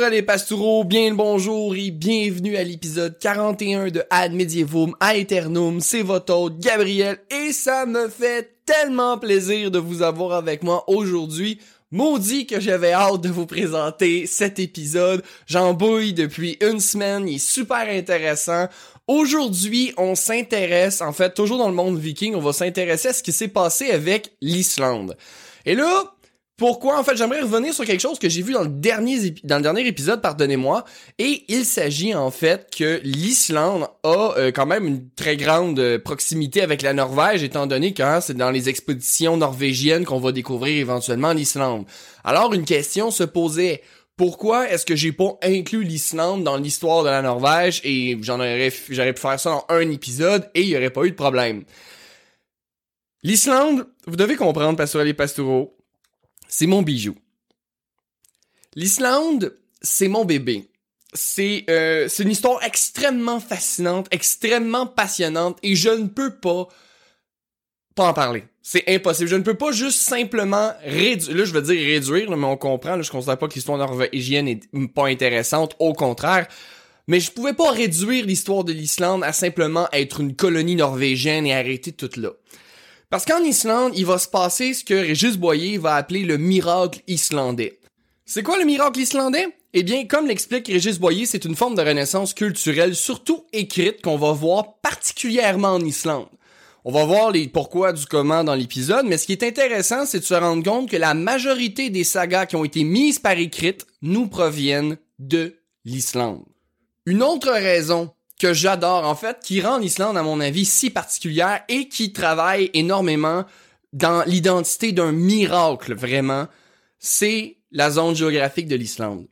Pastourelles et pastoureaux, bien le bonjour et bienvenue à l'épisode 41 de Ad Medievum Aeternum. C'est votre hôte Gabriel et ça me fait tellement plaisir de vous avoir avec moi aujourd'hui. Maudit que j'avais hâte de vous présenter cet épisode. J'en bouille depuis une semaine, il est super intéressant. Aujourd'hui, on s'intéresse, en fait, toujours dans le monde viking, on va s'intéresser à ce qui s'est passé avec l'Islande. Et là, pourquoi? En fait, j'aimerais revenir sur quelque chose que j'ai vu dans le dernier, dans épisode, pardonnez-moi. Et il s'agit en fait que l'Islande a euh, quand même une très grande euh, proximité avec la Norvège, étant donné que hein, c'est dans les expéditions norvégiennes qu'on va découvrir éventuellement l'Islande. Alors, une question se posait. Pourquoi est-ce que j'ai pas inclus l'Islande dans l'histoire de la Norvège? Et j'en aurais, j'aurais pu faire ça dans un épisode et il y aurait pas eu de problème. L'Islande, vous devez comprendre, Pastoral et Pastoureaux, c'est mon bijou. L'Islande, c'est mon bébé. C'est euh, une histoire extrêmement fascinante, extrêmement passionnante et je ne peux pas pas en parler. C'est impossible. Je ne peux pas juste simplement réduire. Là, je veux dire réduire, mais on comprend. Là, je considère pas que l'histoire norvégienne est pas intéressante. Au contraire. Mais je pouvais pas réduire l'histoire de l'Islande à simplement être une colonie norvégienne et arrêter tout là. Parce qu'en Islande, il va se passer ce que Régis Boyer va appeler le miracle islandais. C'est quoi le miracle islandais? Eh bien, comme l'explique Régis Boyer, c'est une forme de renaissance culturelle, surtout écrite, qu'on va voir particulièrement en Islande. On va voir les pourquoi du comment dans l'épisode, mais ce qui est intéressant, c'est de se rendre compte que la majorité des sagas qui ont été mises par écrite nous proviennent de l'Islande. Une autre raison que j'adore en fait, qui rend l'Islande à mon avis si particulière et qui travaille énormément dans l'identité d'un miracle vraiment, c'est la zone géographique de l'Islande.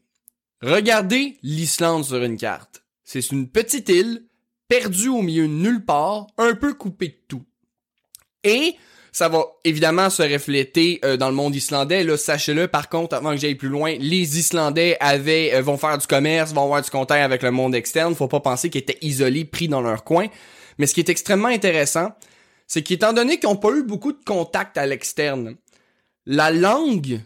Regardez l'Islande sur une carte. C'est une petite île perdue au milieu de nulle part, un peu coupée de tout. Et ça va évidemment se refléter euh, dans le monde islandais. Là, sachez-le. Par contre, avant que j'aille plus loin, les Islandais avaient euh, vont faire du commerce, vont avoir du contact avec le monde externe. Faut pas penser qu'ils étaient isolés, pris dans leur coin. Mais ce qui est extrêmement intéressant, c'est qu'étant donné qu'ils n'ont pas eu beaucoup de contact à l'externe, la langue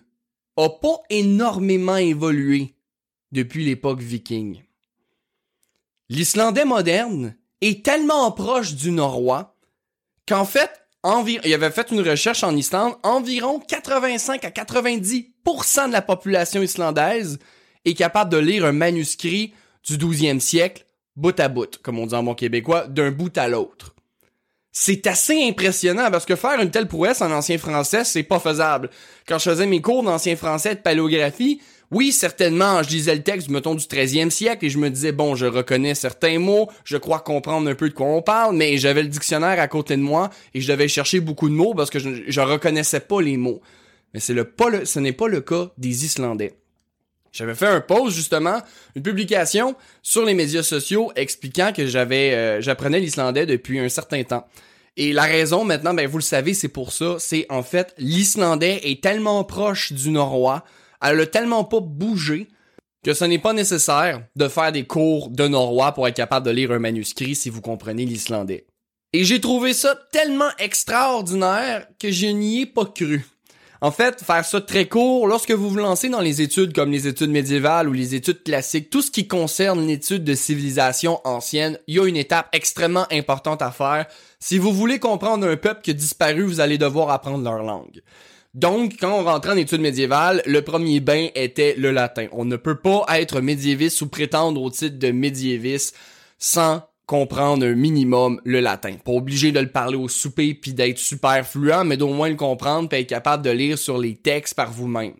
a pas énormément évolué depuis l'époque viking. L'islandais moderne est tellement proche du norrois qu'en fait, il avait fait une recherche en Islande, environ 85 à 90% de la population islandaise est capable de lire un manuscrit du 12e siècle, bout à bout, comme on dit en bon québécois, d'un bout à l'autre. C'est assez impressionnant parce que faire une telle prouesse en ancien français, c'est pas faisable. Quand je faisais mes cours d'ancien français de paléographie, oui, certainement, je lisais le texte, mettons, du 13e siècle et je me disais, bon, je reconnais certains mots, je crois comprendre un peu de quoi on parle, mais j'avais le dictionnaire à côté de moi et je devais chercher beaucoup de mots parce que je, je reconnaissais pas les mots. Mais c'est le, pas ce n'est pas le cas des Islandais. J'avais fait un post justement, une publication sur les médias sociaux expliquant que j'avais, euh, j'apprenais l'islandais depuis un certain temps. Et la raison maintenant, ben vous le savez, c'est pour ça, c'est en fait l'islandais est tellement proche du norrois elle a tellement pas bougé que ce n'est pas nécessaire de faire des cours de norrois pour être capable de lire un manuscrit si vous comprenez l'islandais. Et j'ai trouvé ça tellement extraordinaire que je n'y ai pas cru. En fait, faire ça très court, lorsque vous vous lancez dans les études comme les études médiévales ou les études classiques, tout ce qui concerne l'étude de civilisation ancienne, il y a une étape extrêmement importante à faire. Si vous voulez comprendre un peuple qui a disparu, vous allez devoir apprendre leur langue. Donc, quand on rentrait en études médiévales, le premier bain était le latin. On ne peut pas être médiéviste ou prétendre au titre de médiéviste sans comprendre un minimum le latin. Pas obligé de le parler au souper puis d'être super fluent, mais d'au moins le comprendre puis être capable de lire sur les textes par vous-même.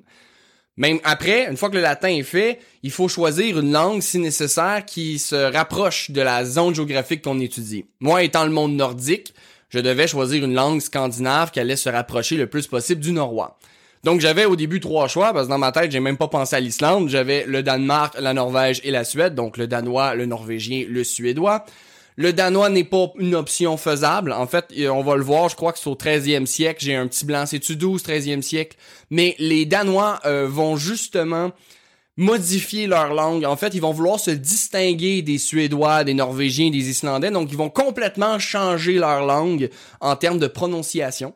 Même après, une fois que le latin est fait, il faut choisir une langue si nécessaire qui se rapproche de la zone géographique qu'on étudie. Moi, étant le monde nordique, je devais choisir une langue scandinave qui allait se rapprocher le plus possible du norrois. Donc j'avais au début trois choix parce que dans ma tête, j'ai même pas pensé à l'Islande, j'avais le Danemark, la Norvège et la Suède, donc le danois, le norvégien, le suédois. Le danois n'est pas une option faisable. En fait, on va le voir, je crois que c'est au 13e siècle. J'ai un petit blanc, c'est-tu 12, 13e siècle? Mais les Danois euh, vont justement modifier leur langue. En fait, ils vont vouloir se distinguer des Suédois, des Norvégiens, des Islandais. Donc, ils vont complètement changer leur langue en termes de prononciation.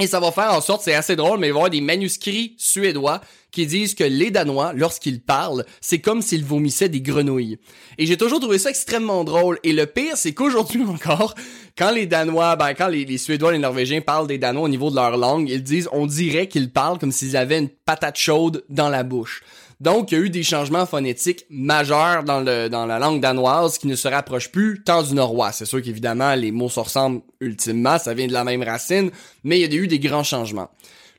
Et ça va faire en sorte, c'est assez drôle, mais il va y avoir des manuscrits suédois qui disent que les Danois, lorsqu'ils parlent, c'est comme s'ils vomissaient des grenouilles. Et j'ai toujours trouvé ça extrêmement drôle. Et le pire, c'est qu'aujourd'hui encore, quand les Danois, ben, quand les, les Suédois, les Norvégiens parlent des Danois au niveau de leur langue, ils disent, on dirait qu'ils parlent comme s'ils avaient une patate chaude dans la bouche. Donc, il y a eu des changements phonétiques majeurs dans, le, dans la langue danoise qui ne se rapprochent plus tant du norrois. C'est sûr qu'évidemment, les mots se ressemblent ultimement, ça vient de la même racine, mais il y a eu des grands changements.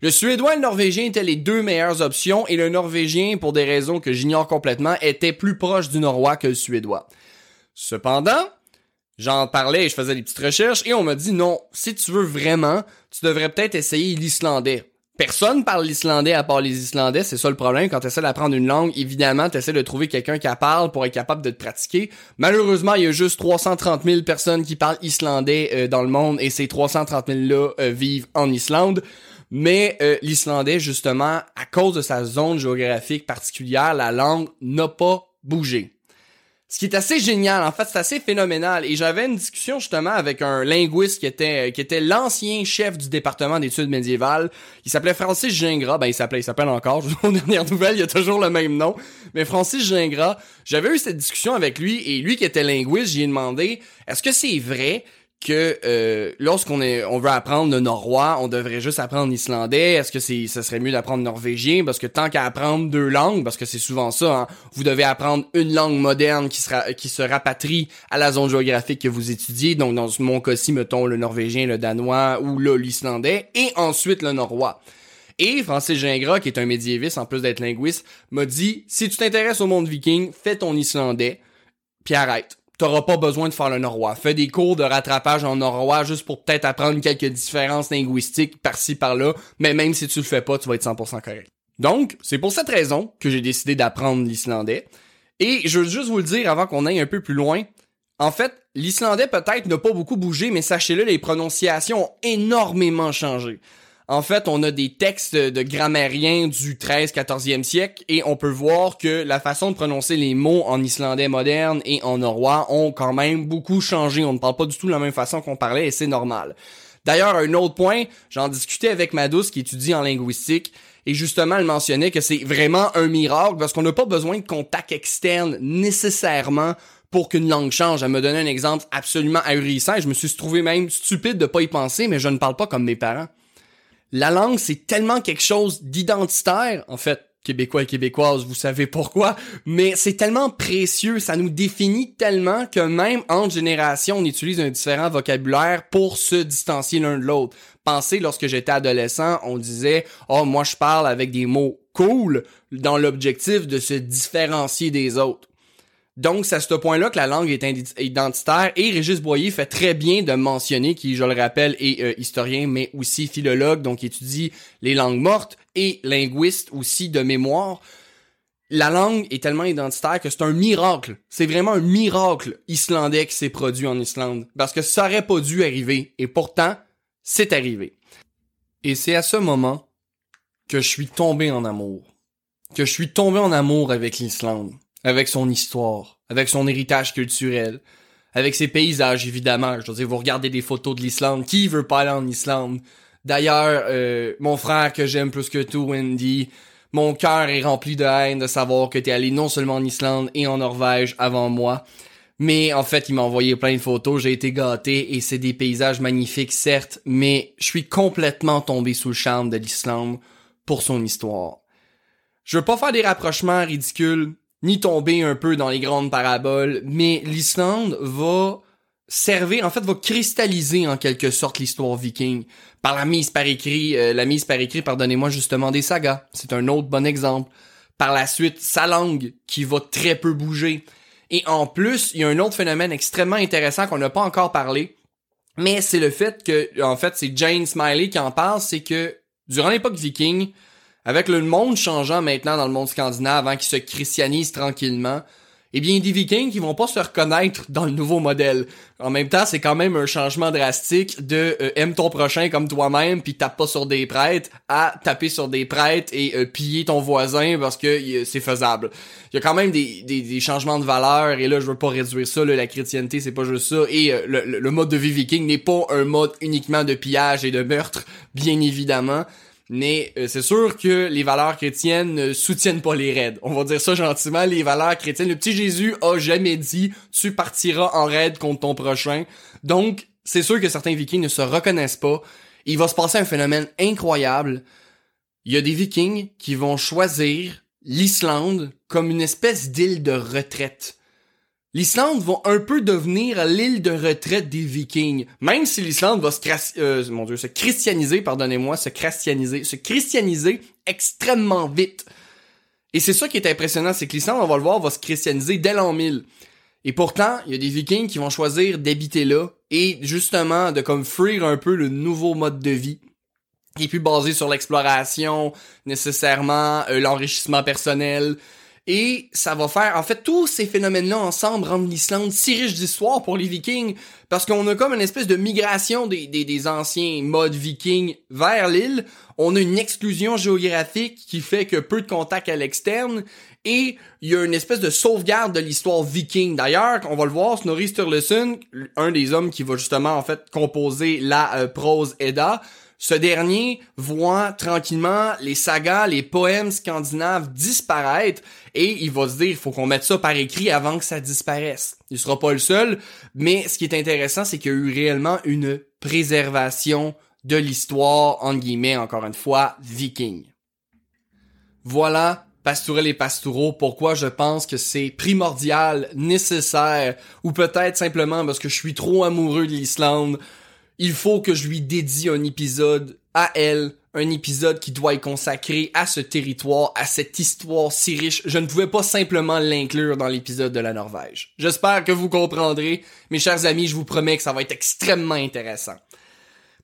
Le suédois et le norvégien étaient les deux meilleures options et le norvégien, pour des raisons que j'ignore complètement, était plus proche du norrois que le suédois. Cependant, j'en parlais je faisais des petites recherches et on m'a dit non, si tu veux vraiment, tu devrais peut-être essayer l'islandais. Personne parle l'islandais à part les Islandais, c'est ça le problème. Quand tu essaies d'apprendre une langue, évidemment, tu essaies de trouver quelqu'un qui parle pour être capable de te pratiquer. Malheureusement, il y a juste 330 000 personnes qui parlent islandais euh, dans le monde et ces 330 000-là euh, vivent en Islande. Mais euh, l'islandais, justement, à cause de sa zone géographique particulière, la langue n'a pas bougé. Ce qui est assez génial, en fait, c'est assez phénoménal. Et j'avais une discussion justement avec un linguiste qui était qui était l'ancien chef du département d'études médiévales. Il s'appelait Francis Gingras. Ben, il s'appelait, il s'appelle encore. Aux dernières nouvelles, il a toujours le même nom. Mais Francis Gingras, j'avais eu cette discussion avec lui et lui qui était linguiste, j'ai demandé, est-ce que c'est vrai que euh, lorsqu'on est on veut apprendre le norrois, on devrait juste apprendre l'islandais. Est-ce que c'est ça serait mieux d'apprendre norvégien? Parce que tant qu'à apprendre deux langues parce que c'est souvent ça hein, vous devez apprendre une langue moderne qui sera qui se rapatrie à la zone géographique que vous étudiez. Donc dans mon cas-ci mettons le norvégien, le danois ou l'islandais et ensuite le norrois. Et Francis Gingras, qui est un médiéviste en plus d'être linguiste, m'a dit si tu t'intéresses au monde viking, fais ton islandais puis arrête t'auras pas besoin de faire le norrois. Fais des cours de rattrapage en norrois juste pour peut-être apprendre quelques différences linguistiques par-ci par-là, mais même si tu le fais pas, tu vas être 100% correct. Donc, c'est pour cette raison que j'ai décidé d'apprendre l'islandais. Et je veux juste vous le dire avant qu'on aille un peu plus loin. En fait, l'islandais peut-être n'a pas beaucoup bougé, mais sachez-le, les prononciations ont énormément changé. En fait, on a des textes de grammairiens du 13-14e siècle et on peut voir que la façon de prononcer les mots en islandais moderne et en norrois ont quand même beaucoup changé. On ne parle pas du tout de la même façon qu'on parlait et c'est normal. D'ailleurs, un autre point, j'en discutais avec ma douce qui étudie en linguistique et justement, elle mentionnait que c'est vraiment un miracle parce qu'on n'a pas besoin de contact externe nécessairement pour qu'une langue change. Elle me donnait un exemple absolument ahurissant et je me suis trouvé même stupide de pas y penser, mais je ne parle pas comme mes parents la langue, c'est tellement quelque chose d'identitaire, en fait, québécois et québécoises, vous savez pourquoi, mais c'est tellement précieux, ça nous définit tellement que même en génération, on utilise un différent vocabulaire pour se distancier l'un de l'autre. Pensez, lorsque j'étais adolescent, on disait « Oh, moi je parle avec des mots cool » dans l'objectif de se différencier des autres. Donc, c'est à ce point-là que la langue est identitaire et Régis Boyer fait très bien de mentionner, qui, je le rappelle, est euh, historien, mais aussi philologue, donc étudie les langues mortes et linguiste aussi de mémoire. La langue est tellement identitaire que c'est un miracle. C'est vraiment un miracle islandais qui s'est produit en Islande. Parce que ça aurait pas dû arriver. Et pourtant, c'est arrivé. Et c'est à ce moment que je suis tombé en amour. Que je suis tombé en amour avec l'Islande avec son histoire, avec son héritage culturel, avec ses paysages évidemment. Je veux dire, vous regardez des photos de l'Islande, qui veut pas aller en Islande? D'ailleurs, euh, mon frère que j'aime plus que tout, Wendy, mon cœur est rempli de haine de savoir que t'es allé non seulement en Islande et en Norvège avant moi, mais en fait, il m'a envoyé plein de photos, j'ai été gâté et c'est des paysages magnifiques, certes, mais je suis complètement tombé sous le charme de l'Islande pour son histoire. Je veux pas faire des rapprochements ridicules, ni tomber un peu dans les grandes paraboles, mais l'Islande va servir, en fait, va cristalliser en quelque sorte l'histoire viking par la mise par écrit, euh, la mise par écrit, pardonnez-moi, justement des sagas. C'est un autre bon exemple. Par la suite, sa langue qui va très peu bouger. Et en plus, il y a un autre phénomène extrêmement intéressant qu'on n'a pas encore parlé, mais c'est le fait que, en fait, c'est Jane Smiley qui en parle, c'est que durant l'époque viking, avec le monde changeant maintenant dans le monde scandinave, avant qu'il se christianise tranquillement, eh bien, des Vikings qui vont pas se reconnaître dans le nouveau modèle. En même temps, c'est quand même un changement drastique de euh, aime ton prochain comme toi-même puis tape pas sur des prêtres à taper sur des prêtres et euh, piller ton voisin parce que c'est faisable. Il y a quand même des, des, changements de valeur et là, je veux pas réduire ça. Là, la chrétienté, c'est pas juste ça. Et euh, le, le mode de vie viking n'est pas un mode uniquement de pillage et de meurtre, bien évidemment. Mais euh, c'est sûr que les valeurs chrétiennes ne soutiennent pas les raids. On va dire ça gentiment, les valeurs chrétiennes. Le petit Jésus a jamais dit tu partiras en raid contre ton prochain. Donc, c'est sûr que certains vikings ne se reconnaissent pas. Il va se passer un phénomène incroyable. Il y a des vikings qui vont choisir l'Islande comme une espèce d'île de retraite. L'Islande va un peu devenir l'île de retraite des Vikings, même si l'Islande va se, euh, mon Dieu, se christianiser, pardonnez-moi, se christianiser, se christianiser extrêmement vite. Et c'est ça qui est impressionnant, c'est que l'Islande, on va le voir, va se christianiser dès l'an 1000. Et pourtant, il y a des Vikings qui vont choisir d'habiter là et justement de comme fuir un peu le nouveau mode de vie qui est plus basé sur l'exploration nécessairement, euh, l'enrichissement personnel, et ça va faire, en fait, tous ces phénomènes-là ensemble rendent l'Islande si riche d'histoire pour les Vikings, parce qu'on a comme une espèce de migration des, des, anciens modes Vikings vers l'île. On a une exclusion géographique qui fait que peu de contacts à l'externe, et il y a une espèce de sauvegarde de l'histoire viking. D'ailleurs, on va le voir, Snorri Sturluson, un des hommes qui va justement en fait composer la euh, prose Edda, ce dernier voit tranquillement les sagas, les poèmes scandinaves disparaître et il va se dire, il faut qu'on mette ça par écrit avant que ça disparaisse. Il sera pas le seul, mais ce qui est intéressant, c'est qu'il y a eu réellement une préservation de l'histoire, en guillemets, encore une fois, viking. Voilà, pastourel et pastoureau, pourquoi je pense que c'est primordial, nécessaire, ou peut-être simplement parce que je suis trop amoureux de l'Islande il faut que je lui dédie un épisode à elle, un épisode qui doit être consacré à ce territoire, à cette histoire si riche. Je ne pouvais pas simplement l'inclure dans l'épisode de la Norvège. J'espère que vous comprendrez. Mes chers amis, je vous promets que ça va être extrêmement intéressant.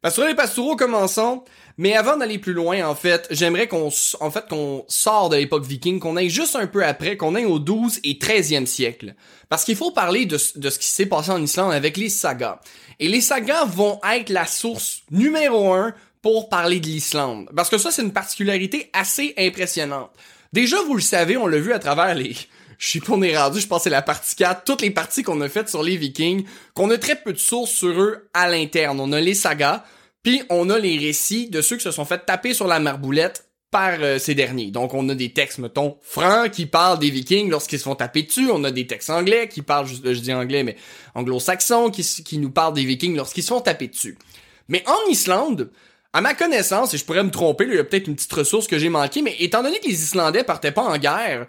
Pastoureux les pastoureaux, commençons. Mais avant d'aller plus loin, en fait, j'aimerais qu'on, en fait, qu'on sort de l'époque viking, qu'on aille juste un peu après, qu'on aille au 12 et 13e siècle. Parce qu'il faut parler de, de ce qui s'est passé en Islande avec les sagas. Et les sagas vont être la source numéro un pour parler de l'Islande. Parce que ça, c'est une particularité assez impressionnante. Déjà, vous le savez, on l'a vu à travers les... Je suis pas on est rendu, je pense c'est la partie 4, toutes les parties qu'on a faites sur les Vikings, qu'on a très peu de sources sur eux à l'interne. On a les sagas, puis on a les récits de ceux qui se sont fait taper sur la marboulette par euh, ces derniers. Donc on a des textes, mettons, francs qui parlent des Vikings lorsqu'ils se font taper dessus. On a des textes anglais qui parlent, je, je dis anglais, mais anglo-saxons qui, nous parlent des Vikings lorsqu'ils se font taper dessus. Mais en Islande, à ma connaissance, et je pourrais me tromper, il y a peut-être une petite ressource que j'ai manquée, mais étant donné que les Islandais partaient pas en guerre,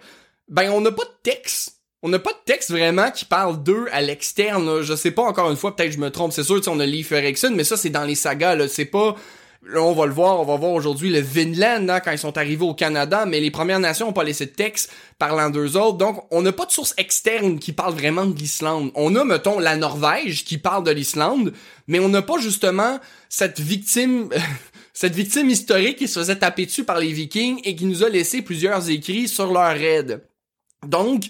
ben on n'a pas de texte. On n'a pas de texte vraiment qui parle d'eux à l'externe. Je sais pas encore une fois, peut-être je me trompe. C'est sûr, on a Leif Erikson, mais ça c'est dans les sagas. C'est pas Là, on va le voir, on va voir aujourd'hui le Vinland hein, quand ils sont arrivés au Canada, mais les Premières Nations ont pas laissé de texte parlant d'eux autres, donc on n'a pas de source externe qui parle vraiment de l'Islande. On a, mettons, la Norvège qui parle de l'Islande, mais on n'a pas justement cette victime... cette victime historique qui se faisait taper dessus par les Vikings et qui nous a laissé plusieurs écrits sur leur raid. Donc,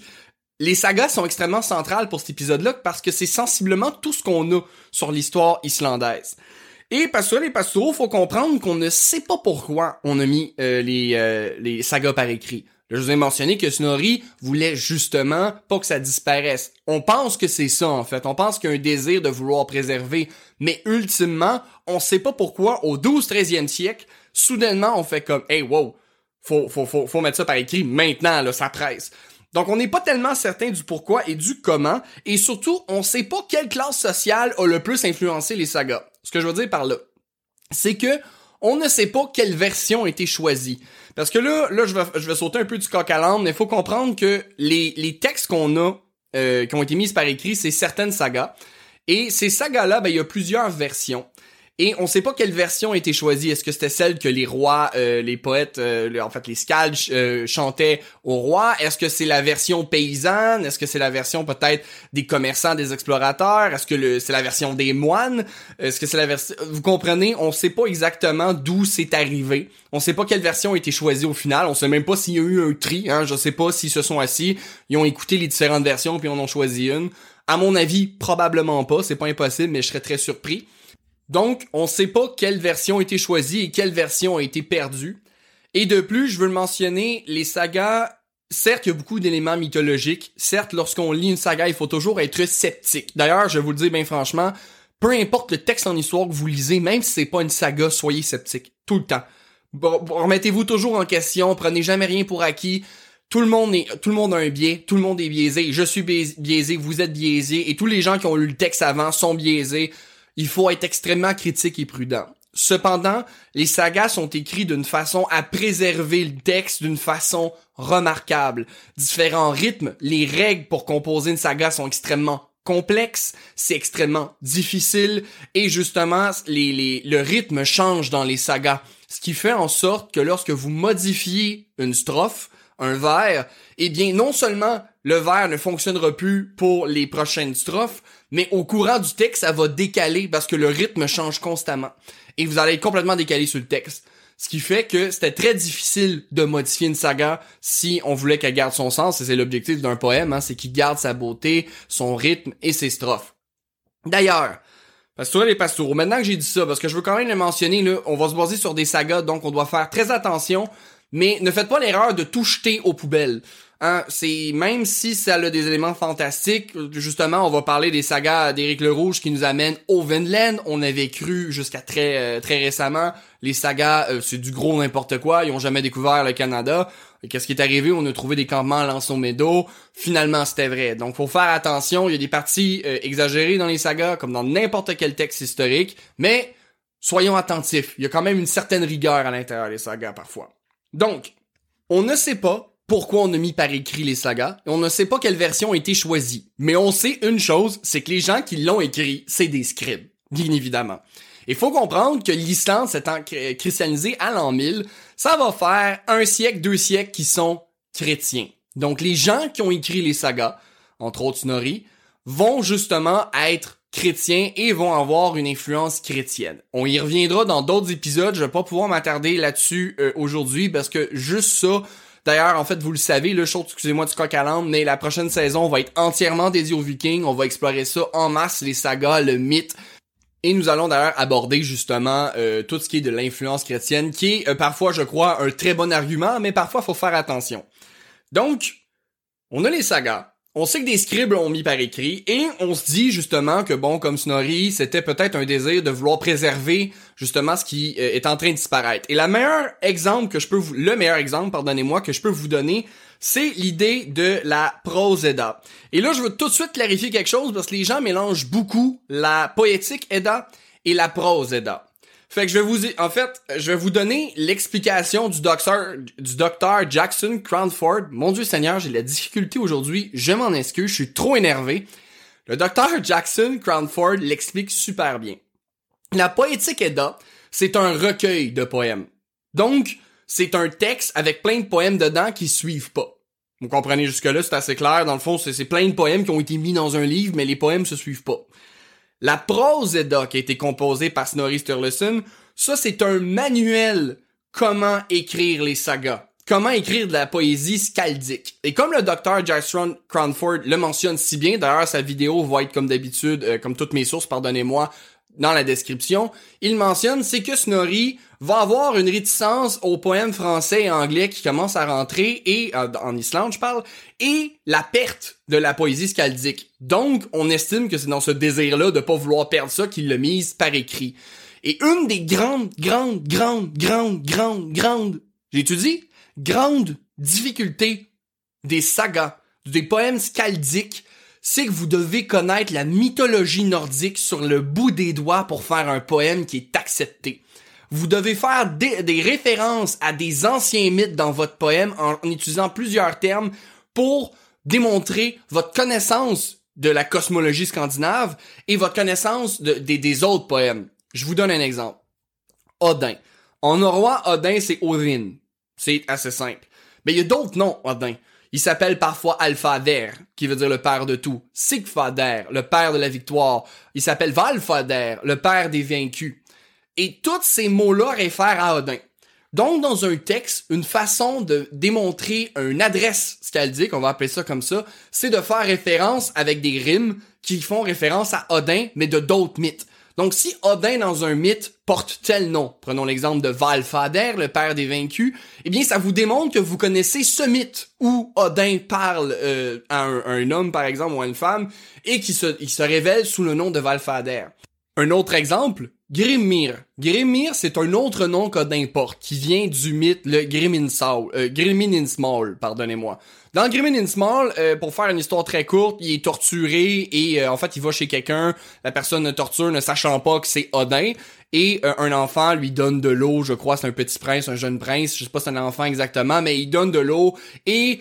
les sagas sont extrêmement centrales pour cet épisode-là parce que c'est sensiblement tout ce qu'on a sur l'histoire islandaise. Et parce que les il faut comprendre qu'on ne sait pas pourquoi on a mis euh, les, euh, les sagas par écrit. je vous ai mentionné que Snorri voulait justement pas que ça disparaisse. On pense que c'est ça, en fait. On pense qu'il y a un désir de vouloir préserver. Mais ultimement, on sait pas pourquoi, au 12-13e siècle, soudainement, on fait comme, hey, wow, faut, faut, faut, faut mettre ça par écrit maintenant, là, ça presse. Donc, on n'est pas tellement certain du pourquoi et du comment, et surtout, on sait pas quelle classe sociale a le plus influencé les sagas. Ce que je veux dire par là, c'est que on ne sait pas quelle version a été choisie. Parce que là, là, je vais, je vais sauter un peu du coq à l'âne, mais il faut comprendre que les, les textes qu'on a, euh, qui ont été mis par écrit, c'est certaines sagas. Et ces sagas-là, ben, il y a plusieurs versions. Et on sait pas quelle version a été choisie. Est-ce que c'était celle que les rois, euh, les poètes, euh, en fait les scalds euh, chantaient au roi? Est-ce que c'est la version paysanne? Est-ce que c'est la version peut-être des commerçants, des explorateurs? Est-ce que c'est la version des moines? Est-ce que c'est la version Vous comprenez? On sait pas exactement d'où c'est arrivé. On sait pas quelle version a été choisie au final. On sait même pas s'il y a eu un tri. Hein? Je sais pas s'ils se sont assis, ils ont écouté les différentes versions puis on en ont choisi une. À mon avis, probablement pas. C'est pas impossible, mais je serais très surpris. Donc, on sait pas quelle version a été choisie et quelle version a été perdue. Et de plus, je veux le mentionner, les sagas, certes, il y a beaucoup d'éléments mythologiques. Certes, lorsqu'on lit une saga, il faut toujours être sceptique. D'ailleurs, je vous le dis bien franchement, peu importe le texte en histoire que vous lisez, même si c'est pas une saga, soyez sceptique. Tout le temps. Remettez-vous toujours en question, prenez jamais rien pour acquis. Tout le monde est, tout le monde a un biais, tout le monde est biaisé. Je suis biaisé, vous êtes biaisé, et tous les gens qui ont lu le texte avant sont biaisés il faut être extrêmement critique et prudent. Cependant, les sagas sont écrits d'une façon à préserver le texte d'une façon remarquable. Différents rythmes, les règles pour composer une saga sont extrêmement complexes, c'est extrêmement difficile et justement le rythme change dans les sagas. Ce qui fait en sorte que lorsque vous modifiez une strophe, un vers, eh bien non seulement le vers ne fonctionnera plus pour les prochaines strophes, mais au courant du texte, ça va décaler parce que le rythme change constamment. Et vous allez être complètement décalé sur le texte. Ce qui fait que c'était très difficile de modifier une saga si on voulait qu'elle garde son sens, et c'est l'objectif d'un poème, hein, c'est qu'il garde sa beauté, son rythme et ses strophes. D'ailleurs, Pastourel et Pastoureau, maintenant que j'ai dit ça, parce que je veux quand même le mentionner, là, on va se baser sur des sagas, donc on doit faire très attention, mais ne faites pas l'erreur de tout jeter aux poubelles. Hein, c'est même si ça a des éléments fantastiques, justement, on va parler des sagas d'Éric le Rouge qui nous amènent au Vinland. On avait cru jusqu'à très euh, très récemment les sagas, euh, c'est du gros n'importe quoi. Ils ont jamais découvert le Canada. Qu'est-ce qui est arrivé? On a trouvé des campements à Lançon-Médo. Finalement, c'était vrai. Donc, faut faire attention. Il y a des parties euh, exagérées dans les sagas, comme dans n'importe quel texte historique. Mais soyons attentifs. Il y a quand même une certaine rigueur à l'intérieur des sagas parfois. Donc, on ne sait pas pourquoi on a mis par écrit les sagas, et on ne sait pas quelle version a été choisie. Mais on sait une chose, c'est que les gens qui l'ont écrit, c'est des scribes, bien évidemment. Il faut comprendre que l'Islande s'étant christianisée à l'an 1000, ça va faire un siècle, deux siècles qui sont chrétiens. Donc les gens qui ont écrit les sagas, entre autres Snorri, vont justement être chrétiens et vont avoir une influence chrétienne. On y reviendra dans d'autres épisodes, je vais pas pouvoir m'attarder là-dessus euh, aujourd'hui parce que juste ça, D'ailleurs, en fait, vous le savez, le show, excusez-moi du coq à mais la prochaine saison va être entièrement dédiée aux Vikings. On va explorer ça en masse, les sagas, le mythe. Et nous allons d'ailleurs aborder justement euh, tout ce qui est de l'influence chrétienne, qui est euh, parfois, je crois, un très bon argument, mais parfois, faut faire attention. Donc, on a les sagas, on sait que des scribes l'ont mis par écrit et on se dit justement que bon, comme Snorri, c'était peut-être un désir de vouloir préserver justement ce qui euh, est en train de disparaître. Et la meilleure exemple que je peux vous, le meilleur exemple, pardonnez-moi, que je peux vous donner, c'est l'idée de la prose Edda. Et là, je veux tout de suite clarifier quelque chose parce que les gens mélangent beaucoup la poétique Edda et la prose Edda. Fait que je vais vous, en fait, je vais vous donner l'explication du docteur, du docteur Jackson Cranford. Mon Dieu Seigneur, j'ai la difficulté aujourd'hui. Je m'en excuse, je suis trop énervé. Le docteur Jackson Cranford l'explique super bien. La poétique Edda, c'est un recueil de poèmes. Donc, c'est un texte avec plein de poèmes dedans qui suivent pas. Vous comprenez jusque-là, c'est assez clair. Dans le fond, c'est plein de poèmes qui ont été mis dans un livre, mais les poèmes se suivent pas. La prose Edda qui a été composée par Snorri Sturluson, ça c'est un manuel comment écrire les sagas. Comment écrire de la poésie scaldique. Et comme le docteur Jason Cranford le mentionne si bien, d'ailleurs sa vidéo va être comme d'habitude, euh, comme toutes mes sources, pardonnez-moi, dans la description, il mentionne, c'est que Snorri va avoir une réticence aux poèmes français et anglais qui commencent à rentrer, et euh, en Islande je parle, et la perte de la poésie scaldique. Donc, on estime que c'est dans ce désir-là de pas vouloir perdre ça qu'il l'a mise par écrit. Et une des grandes, grandes, grandes, grandes, grandes, grandes, j'ai étudié, grandes difficultés des sagas, des poèmes scaldiques, c'est que vous devez connaître la mythologie nordique sur le bout des doigts pour faire un poème qui est accepté. Vous devez faire des, références à des anciens mythes dans votre poème en, utilisant plusieurs termes pour démontrer votre connaissance de la cosmologie scandinave et votre connaissance des autres poèmes. Je vous donne un exemple. Odin. En norrois, Odin, c'est Odin. C'est assez simple. Mais il y a d'autres noms, Odin. Il s'appelle parfois Alfader, qui veut dire le père de tout. Sigfader, le père de la victoire. Il s'appelle Valfader, le père des vaincus. Et tous ces mots-là réfèrent à Odin. Donc, dans un texte, une façon de démontrer une adresse scaldique, on va appeler ça comme ça, c'est de faire référence avec des rimes qui font référence à Odin, mais de d'autres mythes. Donc, si Odin dans un mythe porte tel nom, prenons l'exemple de Valfader, le père des vaincus, eh bien, ça vous démontre que vous connaissez ce mythe où Odin parle euh, à un, homme, par exemple, ou à une femme, et qui se, révèle sous le nom de Valfader. Un autre exemple, Grimmir. Grimmir, c'est un autre nom qu'Odin porte, qui vient du mythe le Grimminsmal, euh, pardonnez-moi. Dans Grimmin Small, euh, pour faire une histoire très courte, il est torturé et euh, en fait il va chez quelqu'un, la personne ne torture ne sachant pas que c'est Odin. Et euh, un enfant lui donne de l'eau, je crois c'est un petit prince, un jeune prince, je sais pas si c'est un enfant exactement, mais il donne de l'eau. Et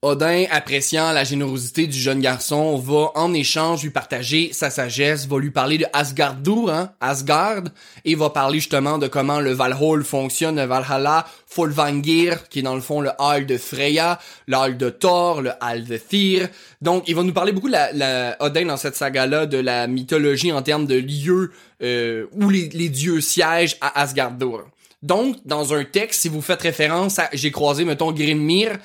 Odin, appréciant la générosité du jeune garçon, va en échange lui partager sa sagesse, va lui parler de Asgardur, hein, Asgard, et va parler justement de comment le Valhall fonctionne, le Valhalla, Folvangir, qui est dans le fond le Hall de Freya, le Hall de Thor, le Hall de Tyr. Donc, il va nous parler beaucoup, la, la Odin, dans cette saga-là, de la mythologie en termes de lieux euh, où les, les dieux siègent à Asgardur. Donc, dans un texte, si vous faites référence à, j'ai croisé, mettons, Grimmir,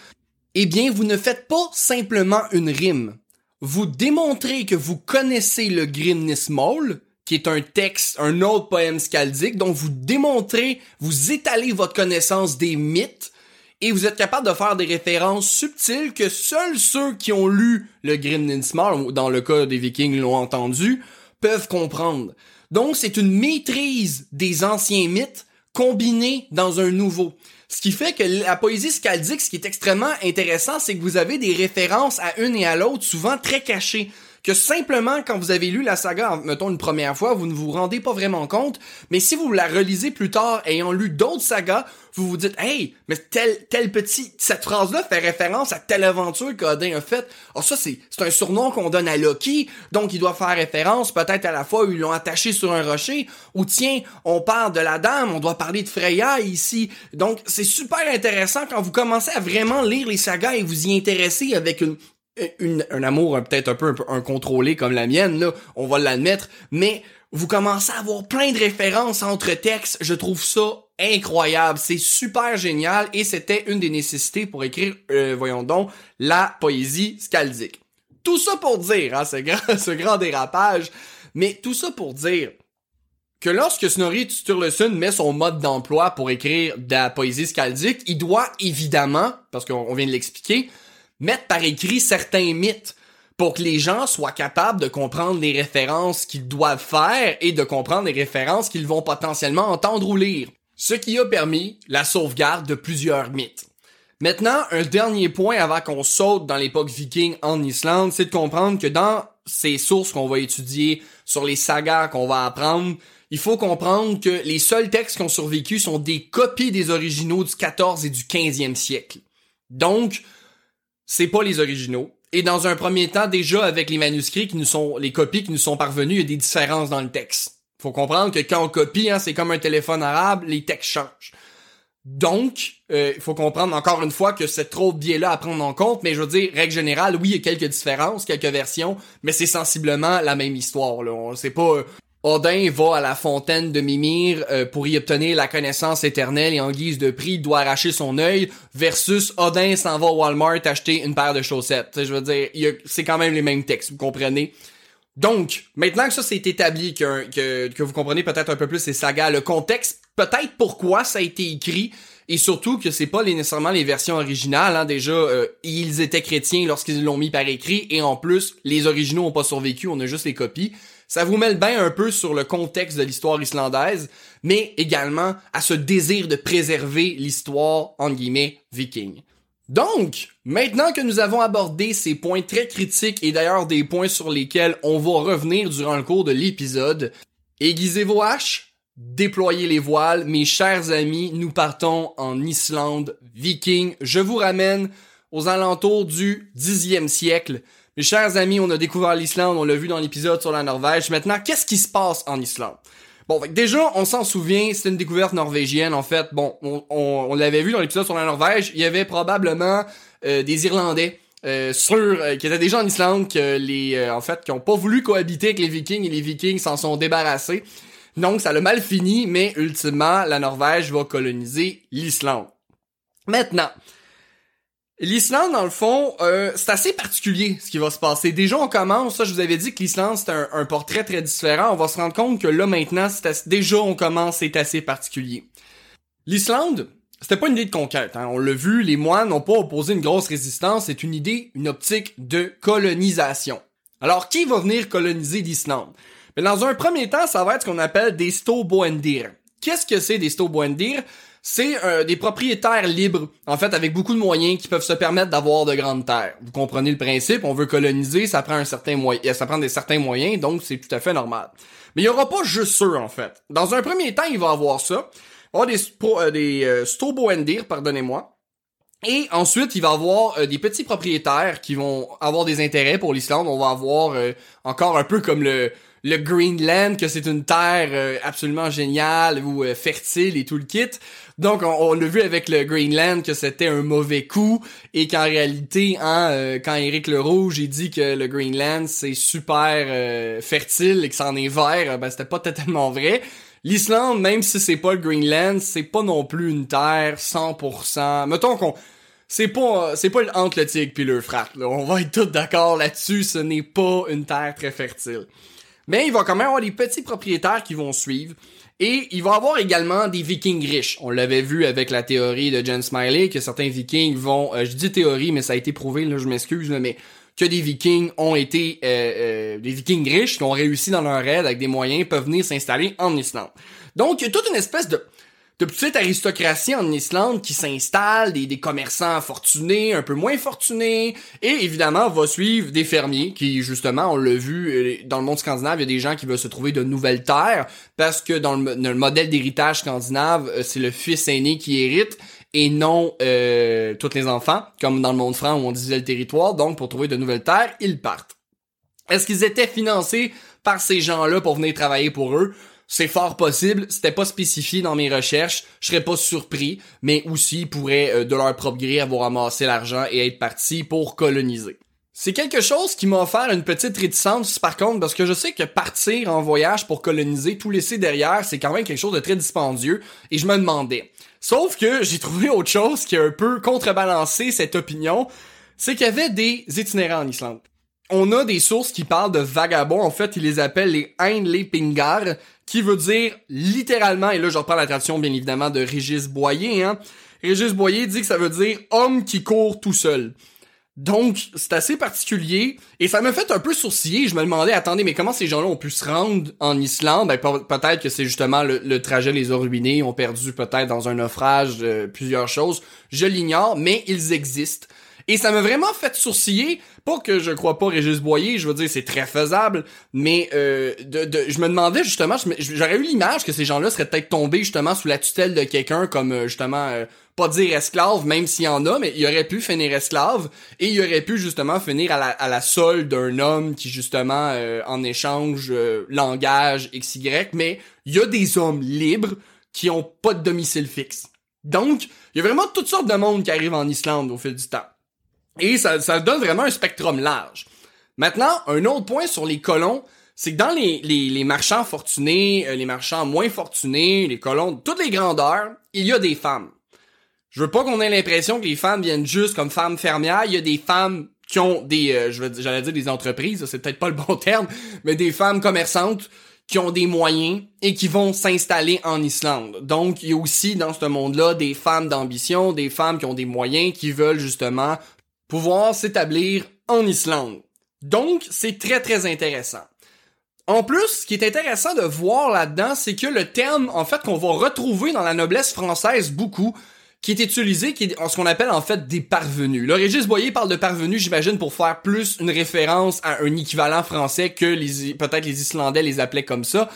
eh bien, vous ne faites pas simplement une rime. Vous démontrez que vous connaissez le Grimnismol, qui est un texte, un autre poème scaldique, dont vous démontrez, vous étalez votre connaissance des mythes, et vous êtes capable de faire des références subtiles que seuls ceux qui ont lu le Grimnismol, dans le cas des Vikings l'ont entendu, peuvent comprendre. Donc, c'est une maîtrise des anciens mythes combinée dans un nouveau. Ce qui fait que la poésie scaldique, ce qui est extrêmement intéressant, c'est que vous avez des références à une et à l'autre, souvent très cachées que simplement quand vous avez lu la saga, mettons une première fois, vous ne vous rendez pas vraiment compte, mais si vous la relisez plus tard ayant lu d'autres sagas, vous vous dites, hey, mais tel, tel petit, cette phrase-là fait référence à telle aventure qu'Odin a faite. Oh, ça, c'est, c'est un surnom qu'on donne à Loki, donc il doit faire référence peut-être à la fois où ils l'ont attaché sur un rocher, ou tiens, on parle de la dame, on doit parler de Freya ici. Donc, c'est super intéressant quand vous commencez à vraiment lire les sagas et vous y intéresser avec une, un amour peut-être un peu incontrôlé comme la mienne, là, on va l'admettre, mais vous commencez à avoir plein de références entre textes, je trouve ça incroyable, c'est super génial. Et c'était une des nécessités pour écrire, euh, voyons donc, la poésie scaldique. Tout ça pour dire, hein, ce, grand, ce grand dérapage, mais tout ça pour dire que lorsque Snorri Sturluson met son mode d'emploi pour écrire de la poésie scaldique, il doit évidemment, parce qu'on vient de l'expliquer, mettre par écrit certains mythes pour que les gens soient capables de comprendre les références qu'ils doivent faire et de comprendre les références qu'ils vont potentiellement entendre ou lire. Ce qui a permis la sauvegarde de plusieurs mythes. Maintenant, un dernier point avant qu'on saute dans l'époque viking en Islande, c'est de comprendre que dans ces sources qu'on va étudier, sur les sagas qu'on va apprendre, il faut comprendre que les seuls textes qui ont survécu sont des copies des originaux du 14 et du 15e siècle. Donc, c'est pas les originaux. Et dans un premier temps, déjà avec les manuscrits qui nous sont, les copies qui nous sont parvenues, il y a des différences dans le texte. Faut comprendre que quand on copie, hein, c'est comme un téléphone arabe, les textes changent. Donc, euh, il faut comprendre encore une fois que c'est trop de biais-là à prendre en compte, mais je veux dire, règle générale, oui, il y a quelques différences, quelques versions, mais c'est sensiblement la même histoire. Là. C'est pas euh, Odin va à la fontaine de Mimir euh, pour y obtenir la connaissance éternelle et en guise de prix, doit arracher son œil versus Odin s'en va au Walmart acheter une paire de chaussettes. je veux dire, c'est quand même les mêmes textes, vous comprenez? Donc, maintenant que ça c'est établi, que, que, vous comprenez peut-être un peu plus ces sagas, le contexte, peut-être pourquoi ça a été écrit, et surtout que c'est pas les, nécessairement les versions originales. Hein. Déjà, euh, ils étaient chrétiens lorsqu'ils l'ont mis par écrit, et en plus, les originaux ont pas survécu, on a juste les copies. Ça vous met le bain un peu sur le contexte de l'histoire islandaise, mais également à ce désir de préserver l'histoire, en guillemets, viking. Donc, maintenant que nous avons abordé ces points très critiques et d'ailleurs des points sur lesquels on va revenir durant le cours de l'épisode, aiguisez vos haches, déployez les voiles, mes chers amis, nous partons en Islande viking. Je vous ramène aux alentours du 10e siècle. Mes chers amis, on a découvert l'Islande, on l'a vu dans l'épisode sur la Norvège. Maintenant, qu'est-ce qui se passe en Islande? Bon, déjà, on s'en souvient, c'est une découverte norvégienne, en fait. Bon, on, l'avait vu dans l'épisode sur la Norvège, il y avait probablement euh, des Irlandais euh, sur, euh, qui étaient déjà en Islande, que euh, en fait, qui ont pas voulu cohabiter avec les Vikings et les Vikings s'en sont débarrassés. Donc, ça l'a mal fini, mais ultimement, la Norvège va coloniser l'Islande. Maintenant, L'Islande, dans le fond, euh, c'est assez particulier ce qui va se passer. Déjà, on commence, ça je vous avais dit que l'Islande c'est un, portrait très différent. On va se rendre compte que là maintenant, déjà on commence, c'est assez particulier. L'Islande, c'était pas une idée de conquête. Hein. On l'a vu, les moines n'ont pas opposé une grosse résistance. C'est une idée, une optique de colonisation. Alors, qui va venir coloniser l'Islande? Mais dans un premier temps, ça va être ce qu'on appelle des Stoboendir. Qu'est-ce que c'est des Stoboendir? C'est euh, des propriétaires libres, en fait, avec beaucoup de moyens qui peuvent se permettre d'avoir de grandes terres. Vous comprenez le principe, on veut coloniser, ça prend un certain moyen, euh, ça prend des certains moyens, donc c'est tout à fait normal. Mais il y aura pas juste ça, en fait. Dans un premier temps, il va avoir ça. Il va avoir des, euh, des euh, pardonnez-moi. Et ensuite, il va avoir des petits propriétaires qui vont avoir des intérêts pour l'Islande. On va avoir encore un peu comme le le Greenland, que c'est une terre absolument géniale ou fertile et tout le kit. Donc, on, l'a vu avec le Greenland que c'était un mauvais coup et qu'en réalité, hein, euh, quand Éric Le Rouge il dit que le Greenland c'est super euh, fertile et que c'en est vert, ben c'était pas totalement vrai. L'Islande, même si c'est pas le Greenland, c'est pas non plus une terre 100%. Mettons qu'on c'est pas c'est pas entre le tigre puis le frat. On va être tous d'accord là-dessus, ce n'est pas une terre très fertile. Mais il va quand même avoir des petits propriétaires qui vont suivre. Et il va avoir également des vikings riches. On l'avait vu avec la théorie de Jen Smiley, que certains vikings vont... Euh, je dis théorie, mais ça a été prouvé, là, je m'excuse, mais que des vikings ont été... Euh, euh, des vikings riches qui ont réussi dans leur raid avec des moyens peuvent venir s'installer en Islande. Donc, il y a toute une espèce de de petite aristocratie en Islande qui s'installe, des, des commerçants fortunés, un peu moins fortunés, et évidemment va suivre des fermiers qui, justement, on l'a vu euh, dans le monde scandinave, il y a des gens qui veulent se trouver de nouvelles terres, parce que dans le, modèle d'héritage scandinave, euh, c'est le fils aîné qui hérite, et non euh, tous les enfants, comme dans le monde franc où on disait le territoire, donc pour trouver de nouvelles terres, ils partent. Est-ce qu'ils étaient financés par ces gens-là pour venir travailler pour eux? C'est fort possible, c'était pas spécifié dans mes recherches, je serais pas surpris, mais aussi ils pourraient euh, de leur propre gré avoir amassé l'argent et être partis pour coloniser. C'est quelque chose qui m'a offert une petite réticence par contre parce que je sais que partir en voyage pour coloniser, tout laisser derrière, c'est quand même quelque chose de très dispendieux et je me demandais. Sauf que j'ai trouvé autre chose qui a un peu contrebalancé cette opinion, c'est qu'il y avait des itinérants en Islande on a des sources qui parlent de vagabonds. En fait, ils les appellent les Einlepingar, qui veut dire littéralement, et là je reprends la traduction bien évidemment de Régis Boyer, hein. Régis Boyer dit que ça veut dire homme qui court tout seul. Donc, c'est assez particulier. Et ça m'a fait un peu sourciller. Je me demandais, attendez, mais comment ces gens-là ont pu se rendre en Islande? Ben, peut-être que c'est justement le, trajet les a ruinés, ont perdu peut-être dans un naufrage euh, plusieurs choses. Je l'ignore, mais ils existent. Et ça m'a vraiment fait sourciller. Pas que je crois pas Régis Boyer, je veux dire c'est très faisable, mais euh, de, de, je me demandais justement, j'aurais eu l'image que ces gens-là seraient peut-être tombés justement sous la tutelle de quelqu'un comme euh, justement euh, pas dire esclave, même s'il y en a, mais il aurait pu finir esclave et il aurait pu justement finir à la, à la solde d'un homme qui justement euh, en échange langage XY, mais il y a des hommes libres qui ont pas de domicile fixe. Donc, il y a vraiment toutes sortes de monde qui arrivent en Islande au fil du temps. Et ça, ça donne vraiment un spectrum large. Maintenant, un autre point sur les colons, c'est que dans les, les, les, marchands fortunés, euh, les marchands moins fortunés, les colons de toutes les grandeurs, il y a des femmes. Je veux pas qu'on ait l'impression que les femmes viennent juste comme femmes fermières. Il y a des femmes qui ont des, euh, j'allais dire des entreprises, c'est peut-être pas le bon terme, mais des femmes commerçantes qui ont des moyens et qui vont s'installer en Islande. Donc, il y a aussi dans ce monde-là des femmes d'ambition, des femmes qui ont des moyens, qui veulent justement pouvoir s'établir en Islande. Donc, c'est très très intéressant. En plus, ce qui est intéressant de voir là-dedans, c'est que le terme, en fait, qu'on va retrouver dans la noblesse française beaucoup, qui est utilisé, qui est ce qu'on appelle en fait des parvenus. Le Régis Boyer parle de parvenus, j'imagine, pour faire plus une référence à un équivalent français que les peut-être les Islandais les appelaient comme ça.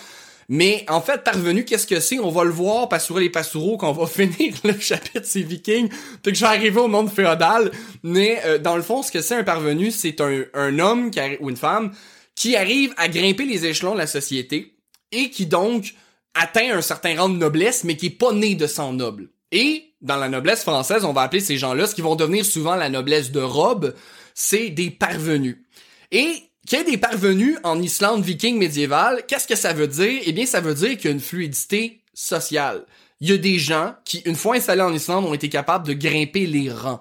Mais en fait, parvenu, qu'est-ce que c'est? On va le voir pastoureux les pastoureaux quand on va finir le chapitre c'est Vikings. Peut-être que je vais arriver au monde féodal. Mais euh, dans le fond, ce que c'est un parvenu, c'est un, un homme ou une femme qui arrive à grimper les échelons de la société et qui donc atteint un certain rang de noblesse, mais qui est pas né de sang noble. Et dans la noblesse française, on va appeler ces gens-là, ce qui vont devenir souvent la noblesse de robe, c'est des parvenus. Et qu'il y ait des parvenus en Islande viking médiévale, qu'est-ce que ça veut dire? Eh bien, ça veut dire qu'il y a une fluidité sociale. Il y a des gens qui, une fois installés en Islande, ont été capables de grimper les rangs.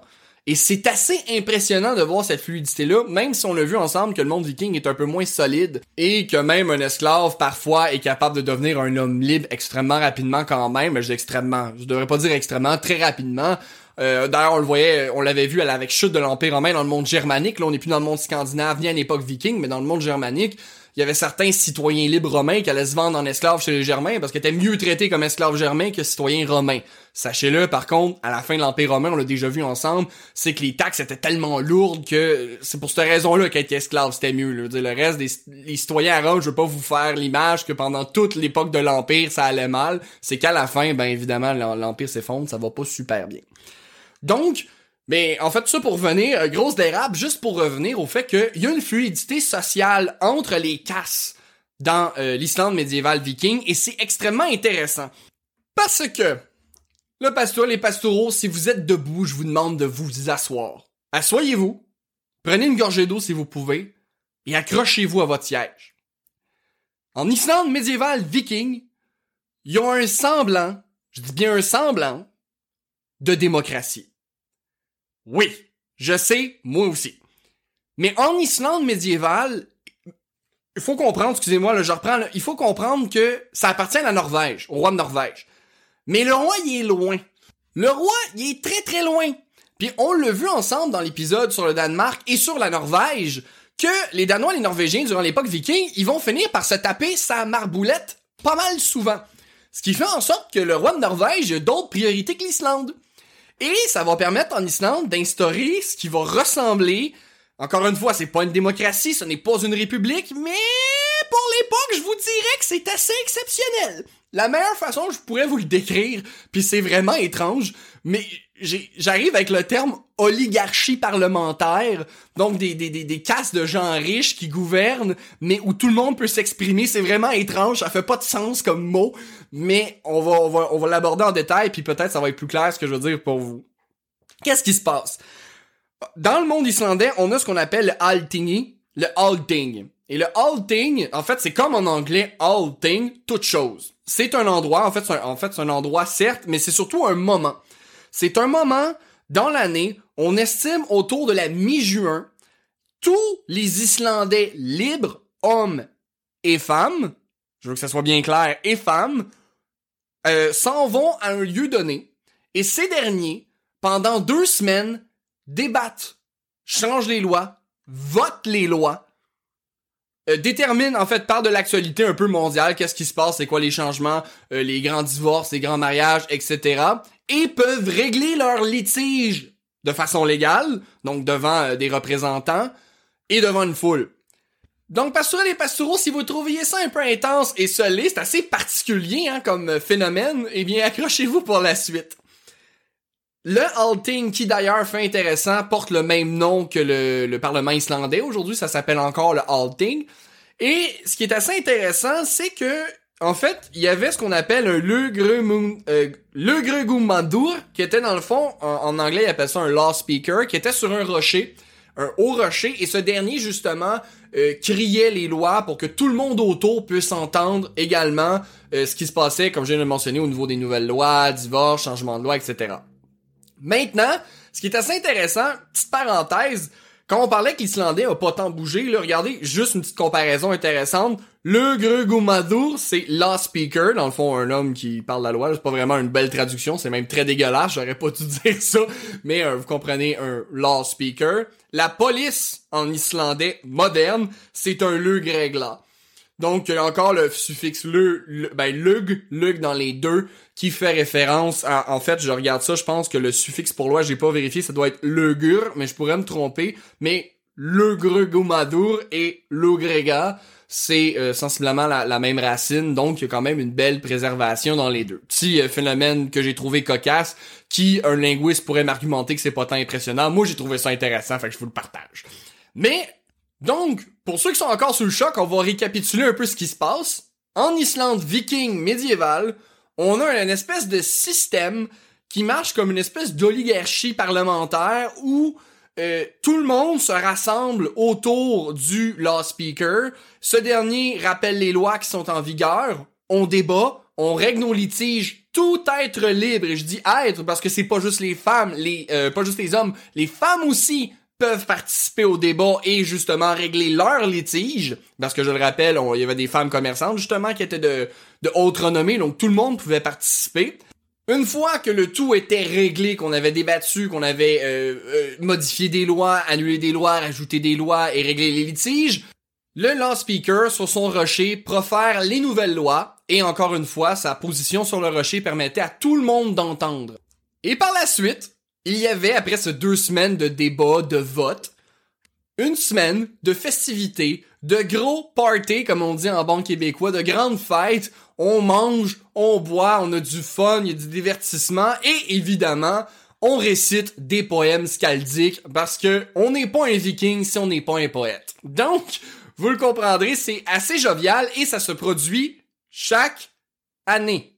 Et c'est assez impressionnant de voir cette fluidité-là, même si on a vu ensemble que le monde viking est un peu moins solide et que même un esclave parfois est capable de devenir un homme libre extrêmement rapidement quand même. Je dis extrêmement, je devrais pas dire extrêmement, très rapidement. Euh, D'ailleurs, on le voyait, on l'avait vu avec chute de l'Empire romain dans le monde germanique. Là, on n'est plus dans le monde scandinave ni à l'époque viking, mais dans le monde germanique, il y avait certains citoyens libres romains qui allaient se vendre en esclaves chez les Germains parce qu'ils étaient mieux traités comme esclaves germains que citoyens romains. Sachez-le, par contre, à la fin de l'Empire romain, on l'a déjà vu ensemble, c'est que les taxes étaient tellement lourdes que c'est pour cette raison-là qu'être esclave, c'était mieux. Le reste des les citoyens à Rome, je veux pas vous faire l'image que pendant toute l'époque de l'Empire, ça allait mal. C'est qu'à la fin, ben évidemment, l'Empire s'effondre, ça va pas super bien. Donc, mais en fait, ça pour revenir, euh, grosse dérape, juste pour revenir au fait qu'il y a une fluidité sociale entre les castes dans euh, l'Islande médiévale viking, et c'est extrêmement intéressant. Parce que, le pasteur, les pastoureaux, si vous êtes debout, je vous demande de vous asseoir. Assoyez-vous, prenez une gorgée d'eau si vous pouvez, et accrochez-vous à votre siège. En Islande médiévale viking, ils ont un semblant, je dis bien un semblant, de démocratie. Oui, je sais, moi aussi. Mais en Islande médiévale, il faut comprendre, excusez-moi, je reprends, il faut comprendre que ça appartient à la Norvège, au roi de Norvège. Mais le roi, il est loin. Le roi, il est très très loin. Puis on l'a vu ensemble dans l'épisode sur le Danemark et sur la Norvège, que les Danois et les Norvégiens, durant l'époque viking, ils vont finir par se taper sa marboulette pas mal souvent. Ce qui fait en sorte que le roi de Norvège a d'autres priorités que l'Islande. Et ça va permettre en Islande d'instaurer ce qui va ressembler, encore une fois, c'est pas une démocratie, ce n'est pas une république, mais pour l'époque, je vous dirais que c'est assez exceptionnel. La meilleure façon, je pourrais vous le décrire, puis c'est vraiment étrange, mais j'arrive avec le terme oligarchie parlementaire, donc des, des, des, des castes de gens riches qui gouvernent, mais où tout le monde peut s'exprimer, c'est vraiment étrange, ça fait pas de sens comme mot, mais on va, on va, on va l'aborder en détail, puis peut-être ça va être plus clair ce que je veux dire pour vous. Qu'est-ce qui se passe? Dans le monde islandais, on a ce qu'on appelle le Altingi, le Alting. Et le Alting, en fait, c'est comme en anglais Alting, toute chose. C'est un endroit, en fait, un, en fait, c'est un endroit, certes, mais c'est surtout un moment. C'est un moment dans l'année, on estime autour de la mi-juin, tous les Islandais libres, hommes et femmes, je veux que ça soit bien clair, et femmes, euh, s'en vont à un lieu donné, et ces derniers, pendant deux semaines, débattent, changent les lois, votent les lois, euh, déterminent en fait par de l'actualité un peu mondiale, qu'est-ce qui se passe, c'est quoi les changements, euh, les grands divorces, les grands mariages, etc. Et peuvent régler leurs litiges de façon légale, donc devant euh, des représentants et devant une foule. Donc, pastoraux et pastoraux, si vous trouviez ça un peu intense et solide, c'est assez particulier hein, comme euh, phénomène, eh bien, accrochez-vous pour la suite. Le Alting, qui d'ailleurs fait intéressant, porte le même nom que le, le Parlement islandais. Aujourd'hui, ça s'appelle encore le Alting. Et ce qui est assez intéressant, c'est que, en fait, il y avait ce qu'on appelle un Lögremun- euh, qui était dans le fond, en, anglais, ils appellent ça un law speaker, qui était sur un rocher, un haut rocher, et ce dernier, justement, euh, criait les lois pour que tout le monde autour puisse entendre également euh, ce qui se passait, comme je viens de le mentionner, au niveau des nouvelles lois, divorce, changement de loi, etc. Maintenant, ce qui est assez intéressant, petite parenthèse, Quand on parlait que l'Islandais a pas tant bougé, là, regardez, juste une petite comparaison intéressante. Le Grugumadur, c'est la speaker, dans le fond, un homme qui parle la loi. C'est pas vraiment une belle traduction, c'est même très dégueulasse, j'aurais pas dû dire ça, mais euh, vous comprenez, un law speaker. La police, en islandais moderne, c'est un le. Donc, il y a encore le suffixe le, ben, lug, lug dans les deux, qui fait référence à, en fait, je regarde ça, je pense que le suffixe pour loi, j'ai pas vérifié, ça doit être legur, mais je pourrais me tromper, mais le gregumadur et grega c'est euh, sensiblement la, même racine, donc il y a quand même une belle préservation dans les deux. Petit euh, phénomène que j'ai trouvé cocasse, qui un linguiste pourrait m'argumenter que c'est pas tant impressionnant. Moi, j'ai trouvé ça intéressant, fait que je vous le partage. Mais donc, pour ceux qui sont encore sous le choc, on va récapituler un peu ce qui se passe. En Islande viking médiévale, on a une espèce de système qui marche comme une espèce d'oligarchie parlementaire où euh, tout le monde se rassemble autour du law speaker. Ce dernier rappelle les lois qui sont en vigueur. On débat, on règle nos litiges, tout être libre. Et je dis être parce que c'est pas juste les femmes, les euh, pas juste les hommes, les femmes aussi peuvent participer au débat et justement régler leurs litiges. Parce que je le rappelle, il y avait des femmes commerçantes justement qui étaient de, de haute renommée, donc tout le monde pouvait participer. Une fois que le tout était réglé, qu'on avait débattu, qu'on avait euh, euh, modifié des lois, annulé des lois, rajouté des lois et réglé les litiges, le law speaker sur son rocher profère les nouvelles lois et encore une fois, sa position sur le rocher permettait à tout le monde d'entendre. Et par la suite, il y avait, après ces deux semaines de débats, de votes, une semaine de festivités, de gros parties, comme on dit en bon québécois, de grandes fêtes. On mange, on boit, on a du fun, il y a du divertissement et évidemment, on récite des poèmes scaldiques parce que on n'est pas un viking si on n'est pas un poète. Donc, vous le comprendrez, c'est assez jovial et ça se produit chaque année.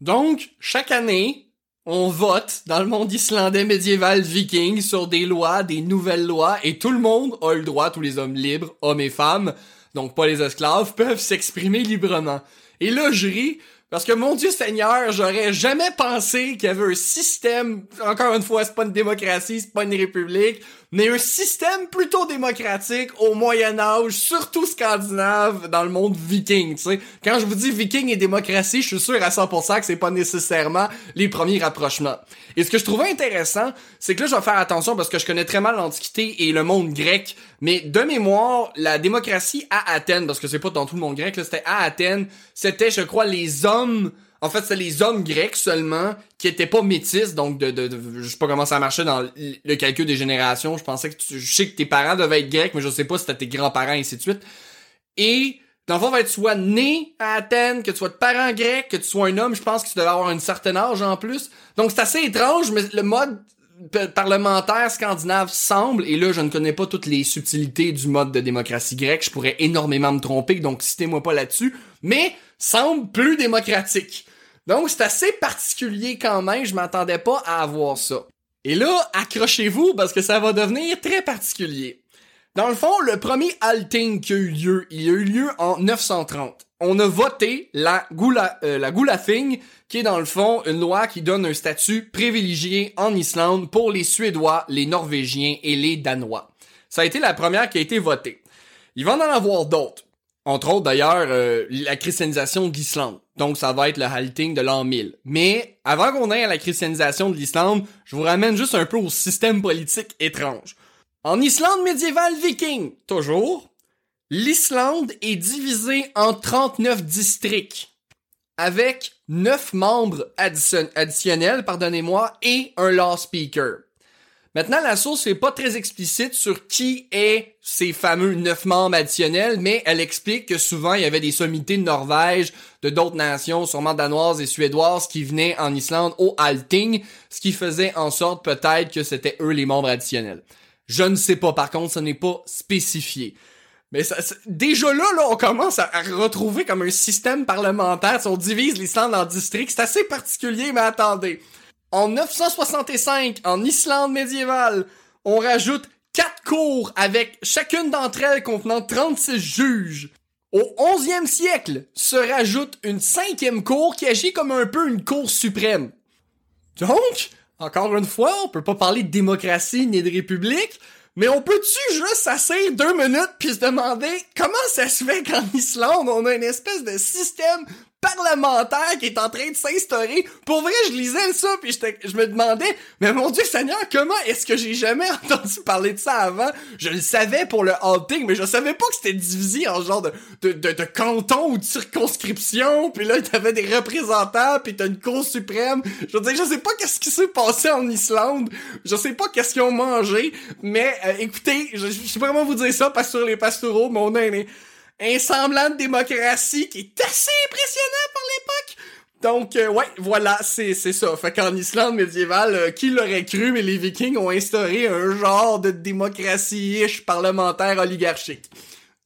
Donc, chaque année, on vote dans le monde islandais médiéval viking sur des lois, des nouvelles lois, et tout le monde a le droit, tous les hommes libres, hommes et femmes, donc pas les esclaves, peuvent s'exprimer librement. Et là, je ris, parce que mon Dieu Seigneur, j'aurais jamais pensé qu'il y avait un système, encore une fois, c'est pas une démocratie, c'est pas une république, mais un système plutôt démocratique au Moyen Âge, surtout scandinave, dans le monde viking, tu sais. Quand je vous dis viking et démocratie, je suis sûr à 100% que c'est pas nécessairement les premiers rapprochements. Et ce que je trouvais intéressant, c'est que là, je vais faire attention parce que je connais très mal l'Antiquité et le monde grec, mais de mémoire, la démocratie à Athènes, parce que c'est pas dans tout le monde grec, là, c'était à Athènes, c'était, je crois, les hommes en fait, c'est les hommes grecs seulement qui étaient pas métis, donc de, de, je sais pas comment ça marchait dans le calcul des générations. Je pensais que tu, je sais que tes parents devaient être grecs, mais je sais pas si c'était tes grands-parents et ainsi de suite. Et dans le fond, va tu sois né à Athènes, que tu sois de parents grecs, que tu sois un homme, je pense que tu devais avoir un certain âge en plus. Donc c'est assez étrange, mais le mode parlementaire scandinave semble, et là je ne connais pas toutes les subtilités du mode de démocratie grecque, je pourrais énormément me tromper, donc citez-moi pas là-dessus, mais semble plus démocratique. Donc, c'est assez particulier quand même, je m'attendais pas à avoir ça. Et là, accrochez-vous parce que ça va devenir très particulier. Dans le fond, le premier Alting qui a eu lieu, il a eu lieu en 930. On a voté la Gula, euh, la Gulafing, qui est dans le fond une loi qui donne un statut privilégié en Islande pour les Suédois, les Norvégiens et les Danois. Ça a été la première qui a été votée. Il va en avoir d'autres. Entre autres, d'ailleurs, euh, la christianisation de l'Islande. Donc, ça va être le halting de l'an 1000. Mais, avant qu'on aille à la christianisation de l'Islande, je vous ramène juste un peu au système politique étrange. En Islande médiévale viking, toujours, l'Islande est divisée en 39 districts, avec 9 membres additionnels, pardonnez-moi, et un law speaker. Maintenant, la source n'est pas très explicite sur qui est ces fameux neuf membres additionnels, mais elle explique que souvent il y avait des sommités de Norvège, de d'autres nations, sûrement danoises et suédoises, qui venaient en Islande au Alting, ce qui faisait en sorte peut-être que c'était eux les membres additionnels. Je ne sais pas, par contre, ce n'est pas spécifié. Mais ça, déjà là, là, on commence à, retrouver comme un système parlementaire. Si on divise l'Islande en districts, c'est assez particulier, mais attendez. En 965, en Islande médiévale, on rajoute quatre cours avec chacune d'entre elles contenant 36 juges. Au 11e siècle, se rajoute une cinquième cour qui agit comme un peu une cour suprême. Donc, encore une fois, on peut pas parler de démocratie ni de république, Mais on peut-tu juste s'asseoir deux minutes puis se demander comment ça se fait qu'en Islande, on a une espèce de système parlementaire qui est en train de s'instaurer. Pour vrai, je lisais ça puis je me demandais, mais mon Dieu Seigneur, comment est-ce que j'ai jamais entendu parler de ça avant? Je le savais pour le halting, mais je savais pas que c'était divisé en genre de, de, de, canton ou de circonscription, puis là, t'avais des représentants, puis t'as une cour suprême. Je veux dire, je sais pas qu'est-ce qui s'est passé en Islande, je sais pas qu'est-ce qu'ils ont mangé, mais euh, écoutez, je, je sais pas comment vous dire ça, parce que sur les pastoraux, mon un, un semblant de démocratie qui est assez impressionnant pour l'époque. Donc, euh, ouais, voilà, c'est, ça. Fait qu'en Islande médiévale, euh, qui l'aurait cru, mais les Vikings ont instauré un genre de démocratie-ish parlementaire oligarchique.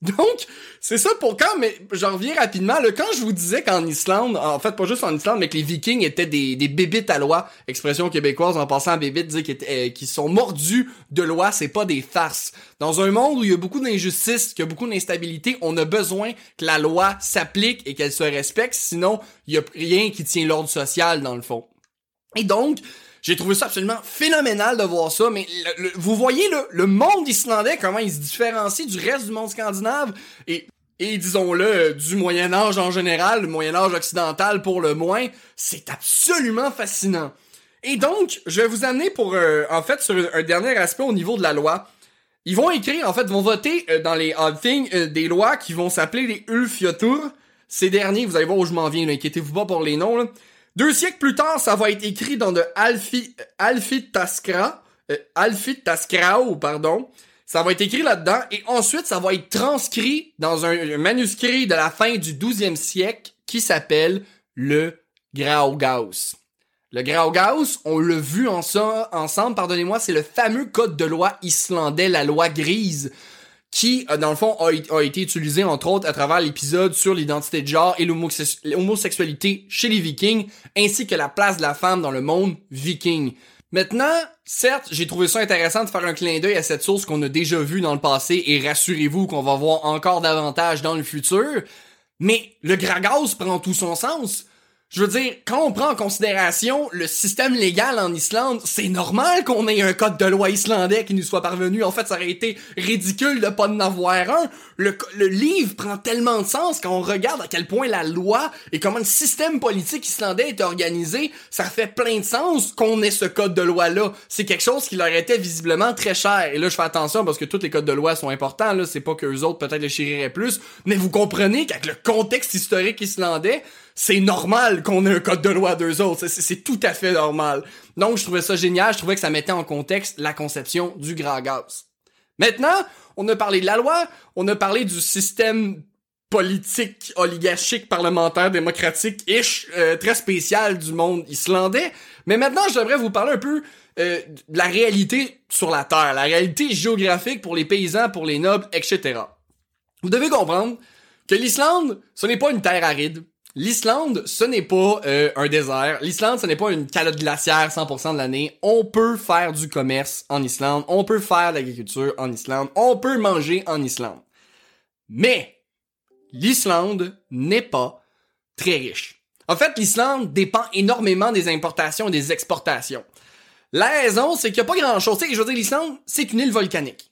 Donc, c'est ça pour quand, mais j'en reviens rapidement. Là, quand je vous disais qu'en Islande, en fait pas juste en Islande, mais que les Vikings étaient des, des bébites à loi, expression québécoise en passant à bébites, dire qu'ils euh, sont mordus de loi, c'est pas des farces. Dans un monde où il y a beaucoup d'injustice, qu'il y a beaucoup d'instabilité, on a besoin que la loi s'applique et qu'elle se respecte, sinon il y a rien qui tient l'ordre social dans le fond. Et donc, j'ai trouvé ça absolument phénoménal de voir ça, mais vous voyez le, le monde islandais, comment il se différencie du reste du monde scandinave, et, et disons-le, du Moyen Âge en général, le Moyen Âge occidental pour le moins, c'est absolument fascinant. Et donc, je vais vous amener pour, euh, en fait, sur un, dernier aspect au niveau de la loi. Ils vont écrire, en fait, vont voter euh, dans les Things euh, des lois qui vont s'appeler les Ulfiotur. Ces derniers, vous allez voir où je m'en viens, inquiétez-vous pas pour les noms, là. Deux siècles plus tard, ça va être écrit dans de Alfi, Alfitaskra, euh, pardon. Ça va être écrit là-dedans et ensuite ça va être transcrit dans un, manuscrit de la fin du 12e siècle qui s'appelle le Graugaus. Le Graugaus, on l'a vu ensemble, pardonnez-moi, c'est le fameux code de loi islandais, la loi grise, qui, euh, dans le fond, a, été utilisé, entre autres, à travers l'épisode sur l'identité de genre et l'homosexualité chez les vikings, ainsi que la place de la femme dans le monde viking. Maintenant, certes, j'ai trouvé ça intéressant de faire un clin d'œil à cette source qu'on a déjà vue dans le passé, et rassurez-vous qu'on va voir encore davantage dans le futur, mais le Gragas prend tout son sens. Je veux dire, quand on prend en considération le système légal en Islande, c'est normal qu'on ait un code de loi islandais qui nous soit parvenu. En fait, ça aurait été ridicule de pas en avoir un. Le, livre prend tellement de sens quand on regarde à quel point la loi et comment le système politique islandais est organisé. Ça fait plein de sens qu'on ait ce code de loi-là. C'est quelque chose qui leur était visiblement très cher. Et là, je fais attention parce que tous les codes de loi sont importants. Là, c'est pas que les autres peut-être les chériraient plus. Mais vous comprenez qu'avec le contexte historique islandais, c'est normal qu'on ait un code de loi à deux autres. C'est tout à fait normal. Donc, je trouvais ça génial. Je trouvais que ça mettait en contexte la conception du grand gaz. Maintenant, on a parlé de la loi, on a parlé du système politique, oligarchique, parlementaire, démocratique, ish, euh, très spécial du monde islandais. Mais maintenant, j'aimerais vous parler un peu euh, de la réalité sur la Terre, la réalité géographique pour les paysans, pour les nobles, etc. Vous devez comprendre que l'Islande, ce n'est pas une terre aride, L'Islande, ce n'est pas euh, un désert. L'Islande, ce n'est pas une calotte glaciaire 100% de l'année. On peut faire du commerce en Islande. On peut faire de l'agriculture en Islande. On peut manger en Islande. Mais l'Islande n'est pas très riche. En fait, l'Islande dépend énormément des importations et des exportations. La raison, c'est qu'il n'y a pas grand-chose. Je veux dire, l'Islande, c'est une île volcanique.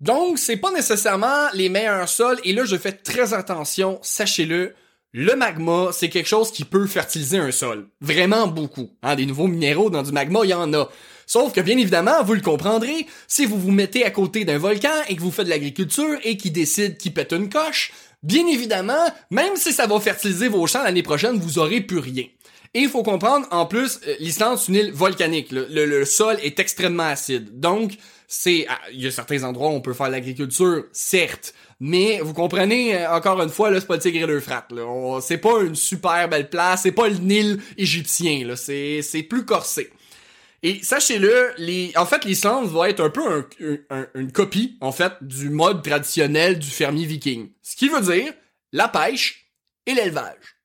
Donc, c'est pas nécessairement les meilleurs sols. Et là, je fais très attention, sachez-le le magma, c'est quelque chose qui peut fertiliser un sol. Vraiment beaucoup. Hein, des nouveaux minéraux dans du magma, il y en a. Sauf que bien évidemment, vous le comprendrez, si vous vous mettez à côté d'un volcan et que vous faites de l'agriculture et qui décide qu'il pète une coche, bien évidemment, même si ça va fertiliser vos champs l'année prochaine, vous aurez plus rien. Et il faut comprendre, en plus, euh, l'Islande, c'est une île volcanique. Le, sol est extrêmement acide. Donc, c'est, ah, il y a certains endroits où on peut faire l'agriculture, certes. Mais vous comprenez, euh, encore une fois, là, c'est pas le tigre et l'Euphrate. C'est pas une super belle place, c'est pas le Nil égyptien. C'est, c'est plus corsé. Et sachez-le, en fait, l'Islande va être un peu une copie, en fait, du mode traditionnel du fermier viking. Ce qui veut dire la pêche et l'élevage.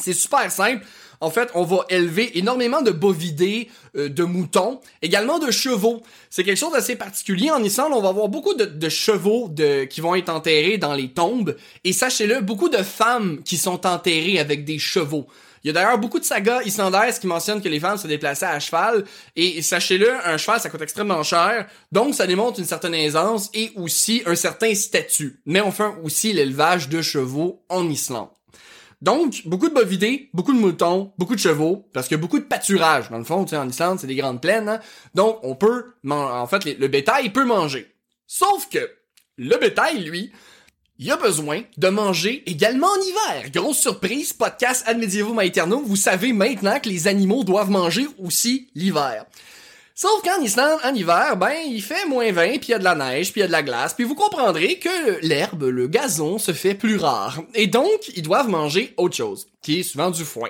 C'est super simple. En fait, on va élever énormément de bovidés, euh, de moutons, également de chevaux. C'est quelque chose d'assez particulier. En Islande, on va avoir beaucoup de, chevaux qui vont être enterrés dans les tombes. Et sachez-le, beaucoup de femmes qui sont enterrées avec des chevaux. Il y a d'ailleurs beaucoup de sagas islandaises qui mentionnent que les femmes se déplaçaient à cheval. Et sachez-le, un cheval, ça coûte extrêmement cher. Donc, ça démontre une certaine aisance et aussi un certain statut. Mais on fait aussi l'élevage de chevaux en Islande. Donc, beaucoup de bovidés, beaucoup de moutons, beaucoup de chevaux, parce qu'il y a beaucoup de pâturage. Dans le fond, en Islande, c'est des grandes plaines. Hein. Donc, on peut, en fait, le bétail peut manger. Sauf que, le bétail, lui, il a besoin de manger également en hiver. Grosse surprise, podcast Ad Medievo Aeternum, vous savez maintenant que les animaux doivent manger aussi l'hiver. Sauf qu'en Islande, en hiver, ben, il fait moins 20, puis il y a de la neige, puis il y a de la glace, puis vous comprendrez que l'herbe, le gazon, se fait plus rare. Et donc, ils doivent manger autre chose, qui est souvent du foin.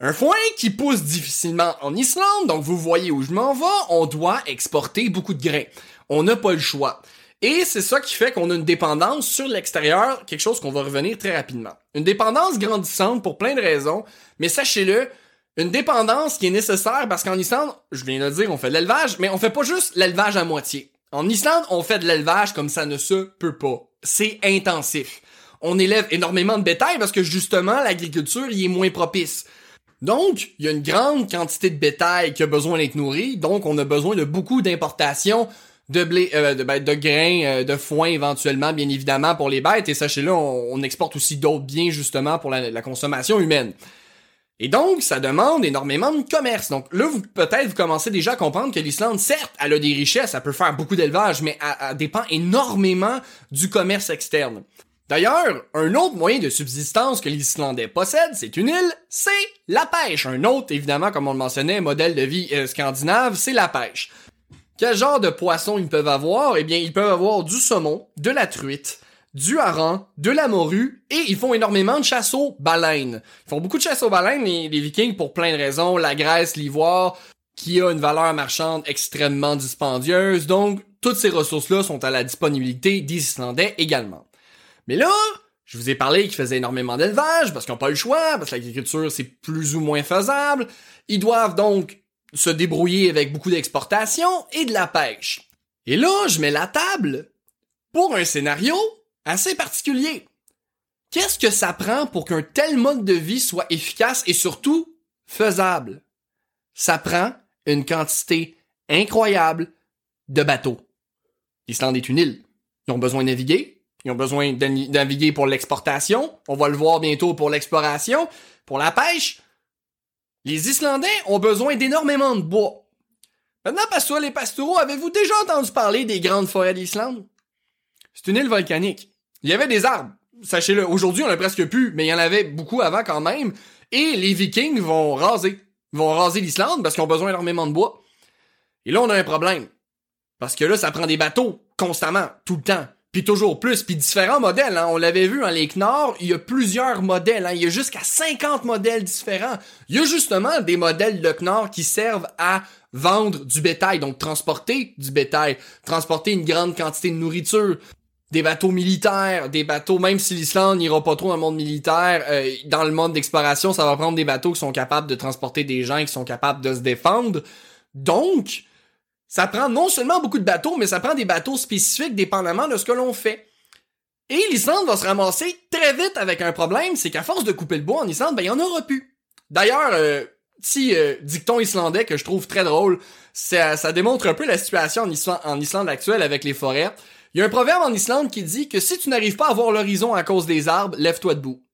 Un foin qui pousse difficilement en Islande, donc vous voyez où je m'en vais, on doit exporter beaucoup de grains. On n'a pas le choix. Et c'est ça qui fait qu'on a une dépendance sur l'extérieur, quelque chose qu'on va revenir très rapidement. Une dépendance grandissante pour plein de raisons, mais sachez-le, une dépendance qui est nécessaire parce qu'en Islande, je viens de le dire, on fait de l'élevage, mais on fait pas juste l'élevage à moitié. En Islande, on fait de l'élevage comme ça ne se peut pas. C'est intensif. On élève énormément de bétail parce que justement, l'agriculture y est moins propice. Donc, il y a une grande quantité de bétail qui a besoin d'être nourri, donc on a besoin de beaucoup d'importations de blé, euh, de, ben, de, grains, euh, de foin éventuellement, bien évidemment, pour les bêtes. Et sachez-le, on, exporte aussi d'autres biens justement pour la, consommation humaine. Et donc, ça demande énormément de commerce. Donc là, vous peut-être vous commencez déjà à comprendre que l'Islande, certes, elle a des richesses, elle peut faire beaucoup d'élevage, mais elle, dépend énormément du commerce externe. D'ailleurs, un autre moyen de subsistance que l'Islandais possède, c'est une île, c'est la pêche. Un autre, évidemment, comme on le mentionnait, modèle de vie euh, scandinave, c'est la pêche. Quel genre de poissons ils peuvent avoir? Eh bien, ils peuvent avoir du saumon, de la truite, du hareng, de la morue, et ils font énormément de chasse aux baleines. Ils font beaucoup de chasse aux baleines, les, les vikings, pour plein de raisons. La graisse, l'ivoire, qui a une valeur marchande extrêmement dispendieuse, donc toutes ces ressources-là sont à la disponibilité des Islandais également. Mais là, je vous ai parlé qu'ils faisaient énormément d'élevage, parce qu'ils n'ont pas eu le choix, parce que l'agriculture c'est plus ou moins faisable. Ils doivent donc se débrouiller avec beaucoup d'exportation et de la pêche. Et là, je mets la table pour un scénario assez particulier. Qu'est-ce que ça prend pour qu'un tel mode de vie soit efficace et surtout faisable? Ça prend une quantité incroyable de bateaux. L'Islande est une île. Ils ont besoin de naviguer. Ils ont besoin de naviguer pour l'exportation. On va le voir bientôt pour l'exploration. Pour la pêche, les Islandais ont besoin d'énormément de bois. Maintenant, Pastor les Pastoureaux, avez-vous déjà entendu parler des grandes forêts d'Islande? C'est une île volcanique. Il y avait des arbres. Sachez-le, aujourd'hui, on a presque plus, mais il y en avait beaucoup avant quand même. Et les Vikings vont raser. Vont raser l'Islande parce qu'ils ont besoin d'énormément de bois. Et là, on a un problème. Parce que là, ça prend des bateaux constamment, tout le temps puis toujours plus, puis différents modèles. Hein. On l'avait vu en Lake Nord, il y a plusieurs modèles. Hein. Il y a jusqu'à 50 modèles différents. Il y a justement des modèles de Knorr qui servent à vendre du bétail, donc transporter du bétail, transporter une grande quantité de nourriture, des bateaux militaires, des bateaux, même si l'Islande n'ira pas trop dans le monde militaire, euh, dans le monde d'exploration, ça va prendre des bateaux qui sont capables de transporter des gens qui sont capables de se défendre. Donc, ça prend non seulement beaucoup de bateaux, mais ça prend des bateaux spécifiques dépendamment de ce que l'on fait. Et l'Islande va se ramasser très vite avec un problème, c'est qu'à force de couper le bois en Islande, ben il y en aura plus. D'ailleurs, euh, petit euh, dicton islandais que je trouve très drôle, ça, démontre un peu la situation en Islande actuelle avec les forêts. Il y a un proverbe en Islande qui dit que si tu n'arrives pas à voir l'horizon à cause des arbres, lève-toi debout.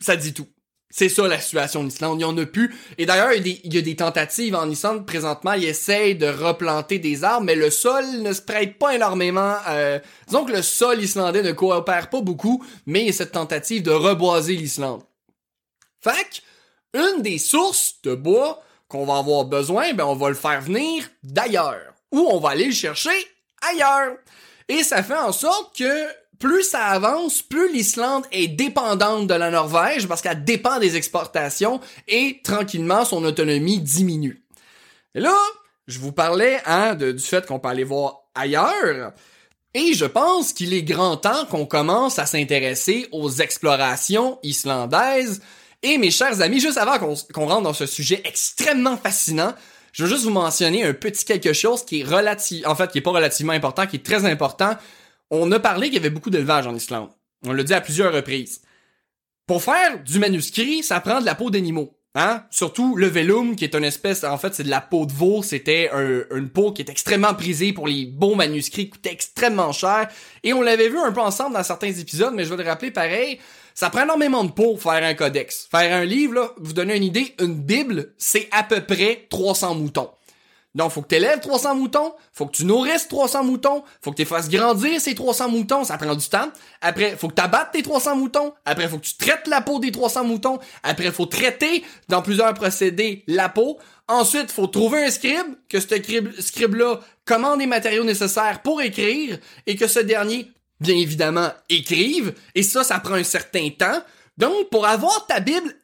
Ça dit tout. C'est ça la situation en Islande, il y en a plus. Et d'ailleurs, il, y a des tentatives en Islande présentement, ils essayent de replanter des arbres, mais le sol ne se prête pas énormément. Euh... Disons que le sol islandais ne coopère pas beaucoup, mais il y a cette tentative de reboiser l'Islande. Fait une des sources de bois qu'on va avoir besoin, ben on va le faire venir d'ailleurs. Ou on va aller le chercher ailleurs. Et ça fait en sorte que plus ça avance, plus l'Islande est dépendante de la Norvège parce qu'elle dépend des exportations et tranquillement son autonomie diminue. Et là, je vous parlais hein, du fait qu'on peut aller voir ailleurs. Et je pense qu'il est grand temps qu'on commence à s'intéresser aux explorations islandaises. Et mes chers amis, juste avant qu'on rentre dans ce sujet extrêmement fascinant, je veux juste vous mentionner un petit quelque chose qui est relatif, en fait, qui est pas relativement important, qui est très important, on a parlé qu'il y avait beaucoup d'élevage en Islande. On l'a dit à plusieurs reprises. Pour faire du manuscrit, ça prend de la peau d'animaux. Hein? Surtout le vellum, qui est une espèce, en fait, c'est de la peau de veau. C'était une peau qui est extrêmement prisée pour les bons manuscrits, coûtait extrêmement cher. Et on l'avait vu un peu ensemble dans certains épisodes, mais je vais le rappeler pareil. Ça prend énormément de peau faire un codex. Faire un livre, là, vous donner une idée, une bible, c'est à peu près 300 moutons. Donc, faut que tu élèves 300 moutons, faut que tu nourrisses 300 moutons, faut que tu fasses grandir ces 300 moutons, ça prend du temps. Après, faut que tu abattes tes 300 moutons. Après, faut que tu traites la peau des 300 moutons. Après, faut traiter dans plusieurs procédés la peau. Ensuite, faut trouver un scribe, que ce scribe-là commande les matériaux nécessaires pour écrire et que ce dernier, bien évidemment, écrive. Et ça, ça prend un certain temps. Donc, pour avoir ta Bible,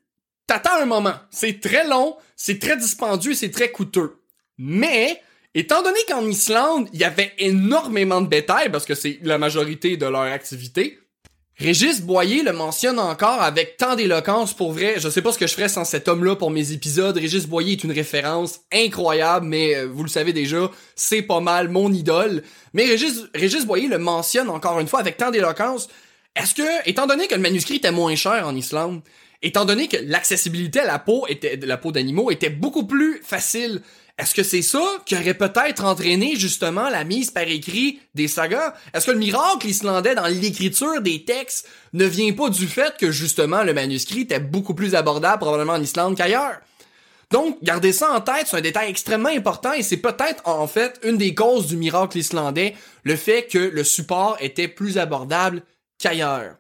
t'attends un moment. C'est très long, c'est très dispendieux, c'est très coûteux. Mais, étant donné qu'en Islande, il y avait énormément de bétail, parce que c'est la majorité de leur activité, Régis Boyer le mentionne encore avec tant d'éloquence pour vrai. Je sais pas ce que je ferais sans cet homme-là pour mes épisodes. Régis Boyer est une référence incroyable, mais euh, vous le savez déjà, c'est pas mal mon idole. Mais Régis, Boyer le mentionne encore une fois avec tant d'éloquence. Est-ce que, étant donné que le manuscrit était moins cher en Islande, étant donné que l'accessibilité à la peau était, la peau d'animaux était beaucoup plus facile, est-ce que c'est ça qui aurait peut-être entraîné justement la mise par écrit des sagas? Est-ce que le miracle islandais dans l'écriture des textes ne vient pas du fait que justement le manuscrit était beaucoup plus abordable probablement en Islande qu'ailleurs? Donc, gardez ça en tête, c'est un détail extrêmement important et c'est peut-être en fait une des causes du miracle islandais, le fait que le support était plus abordable qu'ailleurs.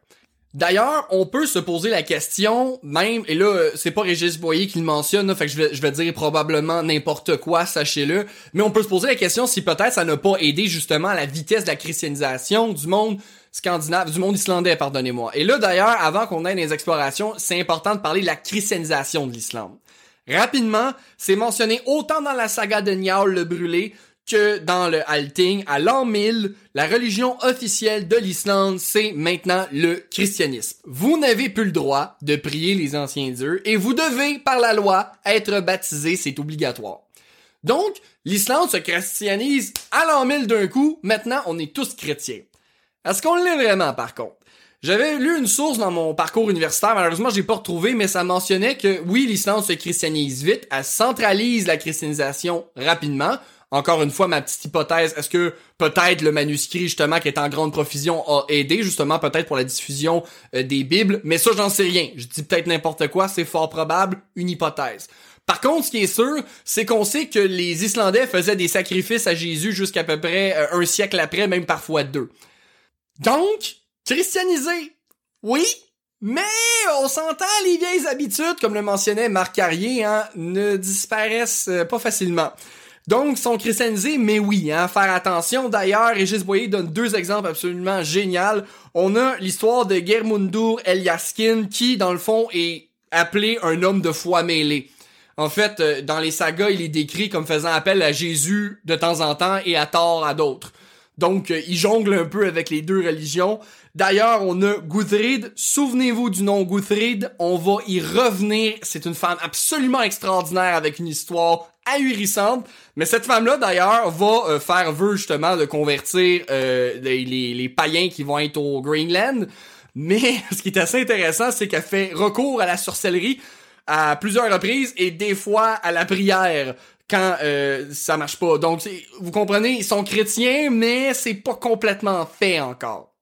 D'ailleurs, on peut se poser la question, même, et là, euh, c'est pas Régis Boyer qui le mentionne, fait que je vais, dire probablement n'importe quoi, sachez-le, mais on peut se poser la question si peut-être ça n'a pas aidé justement à la vitesse de la christianisation du monde scandinave, du monde islandais, pardonnez-moi. Et là, d'ailleurs, avant qu'on ait les explorations, c'est important de parler de la christianisation de l'Islande. Rapidement, c'est mentionné autant dans la saga de Njál le Brûlé que dans le Alting, à l'an 1000, la religion officielle de l'Islande, c'est maintenant le christianisme. Vous n'avez plus le droit de prier les anciens dieux et vous devez, par la loi, être baptisé, c'est obligatoire. Donc, l'Islande se christianise à l'an 1000 d'un coup, maintenant on est tous chrétiens. Est-ce qu'on l'est vraiment par contre? J'avais lu une source dans mon parcours universitaire, malheureusement j'ai pas retrouvé, mais ça mentionnait que oui, l'Islande se christianise vite, elle centralise la christianisation rapidement, encore une fois, ma petite hypothèse, est-ce que peut-être le manuscrit, justement, qui est en grande profusion, a aidé, justement, peut-être pour la diffusion euh, des Bibles, mais ça, j'en sais rien. Je dis peut-être n'importe quoi, c'est fort probable, une hypothèse. Par contre, ce qui est sûr, c'est qu'on sait que les Islandais faisaient des sacrifices à Jésus jusqu'à peu près euh, un siècle après, même parfois deux. Donc, christianiser, oui, mais on s'entend, les vieilles habitudes, comme le mentionnait Marc Carrier, hein, ne disparaissent euh, pas facilement. Donc, sont christianisés, mais oui, hein, faire attention. D'ailleurs, Régis Boyer donne deux exemples absolument géniaux. On a l'histoire de Germundur Eliaskin, qui, dans le fond, est appelé un homme de foi mêlé. En fait, euh, dans les sagas, il est décrit comme faisant appel à Jésus de temps en temps et à tort à d'autres. Donc, euh, il jongle un peu avec les deux religions. D'ailleurs, on a Guthrid. Souvenez-vous du nom Guthrid. On va y revenir. C'est une femme absolument extraordinaire avec une histoire ahurissante. Mais cette femme-là, d'ailleurs, va euh, faire vœu justement de convertir euh, les, païens qui vont être au Greenland. Mais ce qui est assez intéressant, c'est qu'elle fait recours à la sorcellerie à plusieurs reprises et des fois à la prière quand euh, ça marche pas. Donc, vous comprenez, ils sont chrétiens, mais c'est pas complètement fait encore.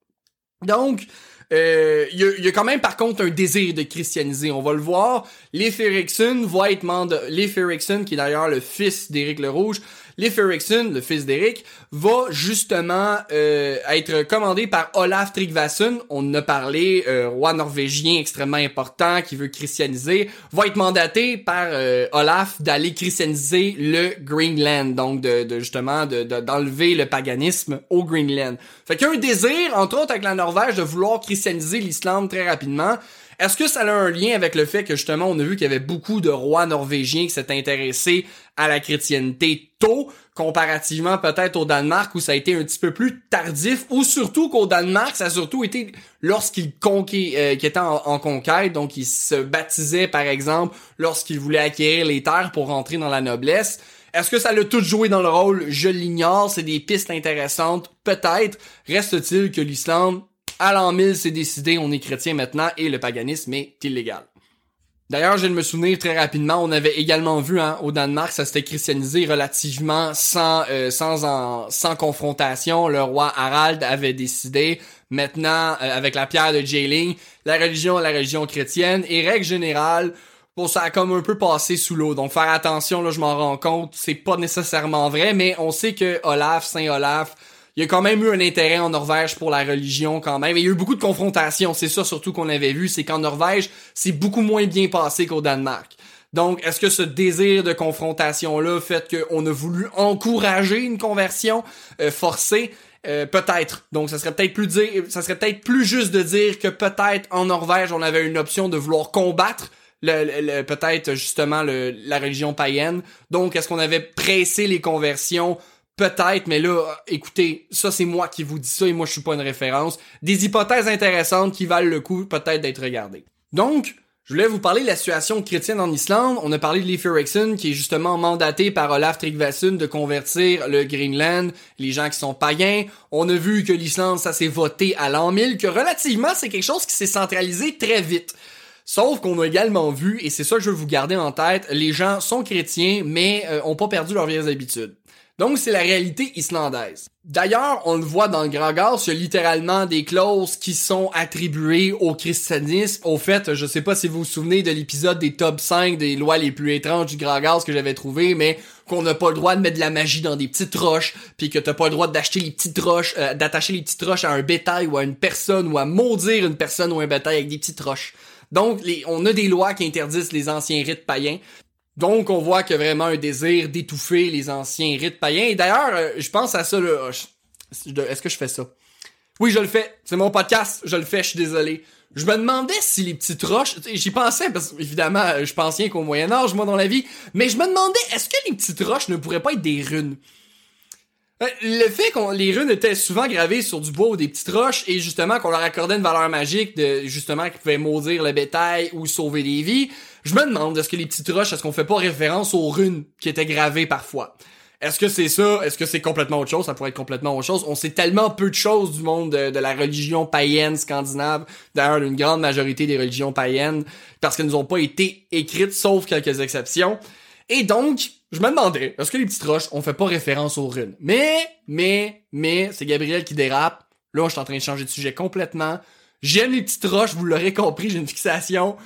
Donc, euh, il y, a, quand même par contre un désir de christianiser, on va le voir. Leif Erikson va être membre Leif Erikson, qui est d'ailleurs le fils d'Éric le Rouge, Leif Erikson, le fils d'Eric, va justement euh, être commandé par Olaf Tryggvason. On en a parlé, euh, roi norvégien extrêmement important qui veut christianiser, va être mandaté par euh, Olaf d'aller christianiser le Greenland, donc de, de justement d'enlever le paganisme au Greenland. Fait qu'il y a un désir, entre autres avec la Norvège, de vouloir christianiser l'islam très rapidement. Est-ce que ça a un lien avec le fait que justement on a vu qu'il y avait beaucoup de rois norvégiens qui s'étaient intéressés à la chrétienté tôt, comparativement peut-être au Danemark où ça a été un petit peu plus tardif, ou surtout qu'au Danemark ça a surtout été lorsqu'il euh, était en, conquête, donc il se baptisait par exemple lorsqu'il voulait acquérir les terres pour rentrer dans la noblesse. Est-ce que ça l'a tout joué dans le rôle? Je l'ignore, c'est des pistes intéressantes, peut-être. Reste-t-il que l'Islande à l'an 1000, c'est décidé, on est chrétien maintenant et le paganisme est illégal. D'ailleurs, je me souvenir très rapidement, on avait également vu hein, au Danemark, ça s'était christianisé relativement sans euh, sans en, sans confrontation. Le roi Harald avait décidé maintenant euh, avec la pierre de Jailing, la religion la religion chrétienne et règle générale, bon ça a comme un peu passé sous l'eau. Donc faire attention là, je m'en rends compte, c'est pas nécessairement vrai, mais on sait que Olaf, Saint Olaf il y a quand même eu un intérêt en Norvège pour la religion quand même. il y a eu beaucoup de confrontations, c'est ça surtout qu'on avait vu, c'est qu'en Norvège, c'est beaucoup moins bien passé qu'au Danemark. Donc, est-ce que ce désir de confrontation-là fait qu'on a voulu encourager une conversion euh, forcée? Euh, peut-être. Donc, ça serait peut-être plus dire, ça serait peut-être plus juste de dire que peut-être en Norvège, on avait une option de vouloir combattre le, peut-être justement le, la religion païenne. Donc, est-ce qu'on avait pressé les conversions Peut-être, mais là, écoutez, ça c'est moi qui vous dis ça et moi je suis pas une référence. Des hypothèses intéressantes qui valent le coup peut-être d'être regardées. Donc, je voulais vous parler de la situation chrétienne en Islande. On a parlé de Leif Erikson qui est justement mandaté par Olaf Tryggvason de convertir le Greenland, les gens qui sont païens. On a vu que l'Islande, ça s'est voté à l'an 1000, que relativement c'est quelque chose qui s'est centralisé très vite. Sauf qu'on a également vu, et c'est ça que je veux vous garder en tête, les gens sont chrétiens mais euh, ont pas perdu leurs vieilles habitudes. Donc, c'est la réalité islandaise. D'ailleurs, on le voit dans le Grand Gaz, il y a littéralement des clauses qui sont attribuées au christianisme. Au fait, je sais pas si vous vous souvenez de l'épisode des top 5 des lois les plus étranges du Grand que j'avais trouvé, mais qu'on n'a pas le droit de mettre de la magie dans des petites roches, puis que t'as pas le droit d'acheter les petites roches, euh, d'attacher les petites roches à un bétail ou à une personne, ou à maudire une personne ou un bétail avec des petites roches. Donc, on a des lois qui interdisent les anciens rites païens. Donc, on voit qu'il y a vraiment un désir d'étouffer les anciens rites païens. Et d'ailleurs, euh, je pense à ça, là. Est-ce que je fais ça? Oui, je le fais. C'est mon podcast. Je le fais, je suis désolé. Je me demandais si les petites roches, j'y pensais parce qu'évidemment, je pense rien qu'au Moyen Âge, moi, dans la vie, mais je me demandais, est-ce que les petites roches ne pourraient pas être des runes? Euh, le fait qu'on les runes étaient souvent gravées sur du bois ou des petites roches et justement qu'on leur accordait une valeur magique de justement qui pouvait maudire le bétail ou sauver des vies, je me demande est-ce que les petites roches est-ce qu'on fait pas référence aux runes qui étaient gravées parfois? Est-ce que c'est ça? Est-ce que c'est complètement autre chose? Ça pourrait être complètement autre chose. On sait tellement peu de choses du monde de, la religion païenne scandinave. D'ailleurs, une grande majorité des religions païennes, parce qu'elles nous ont pas été écrites, sauf quelques exceptions. Et donc, je me demandais, est-ce que les petites roches, on fait pas référence aux runes? Mais, mais, mais, c'est Gabriel qui dérape. Là, je suis en train de changer de sujet complètement. J'aime les petites roches, vous l'aurez compris, j'ai une fixation.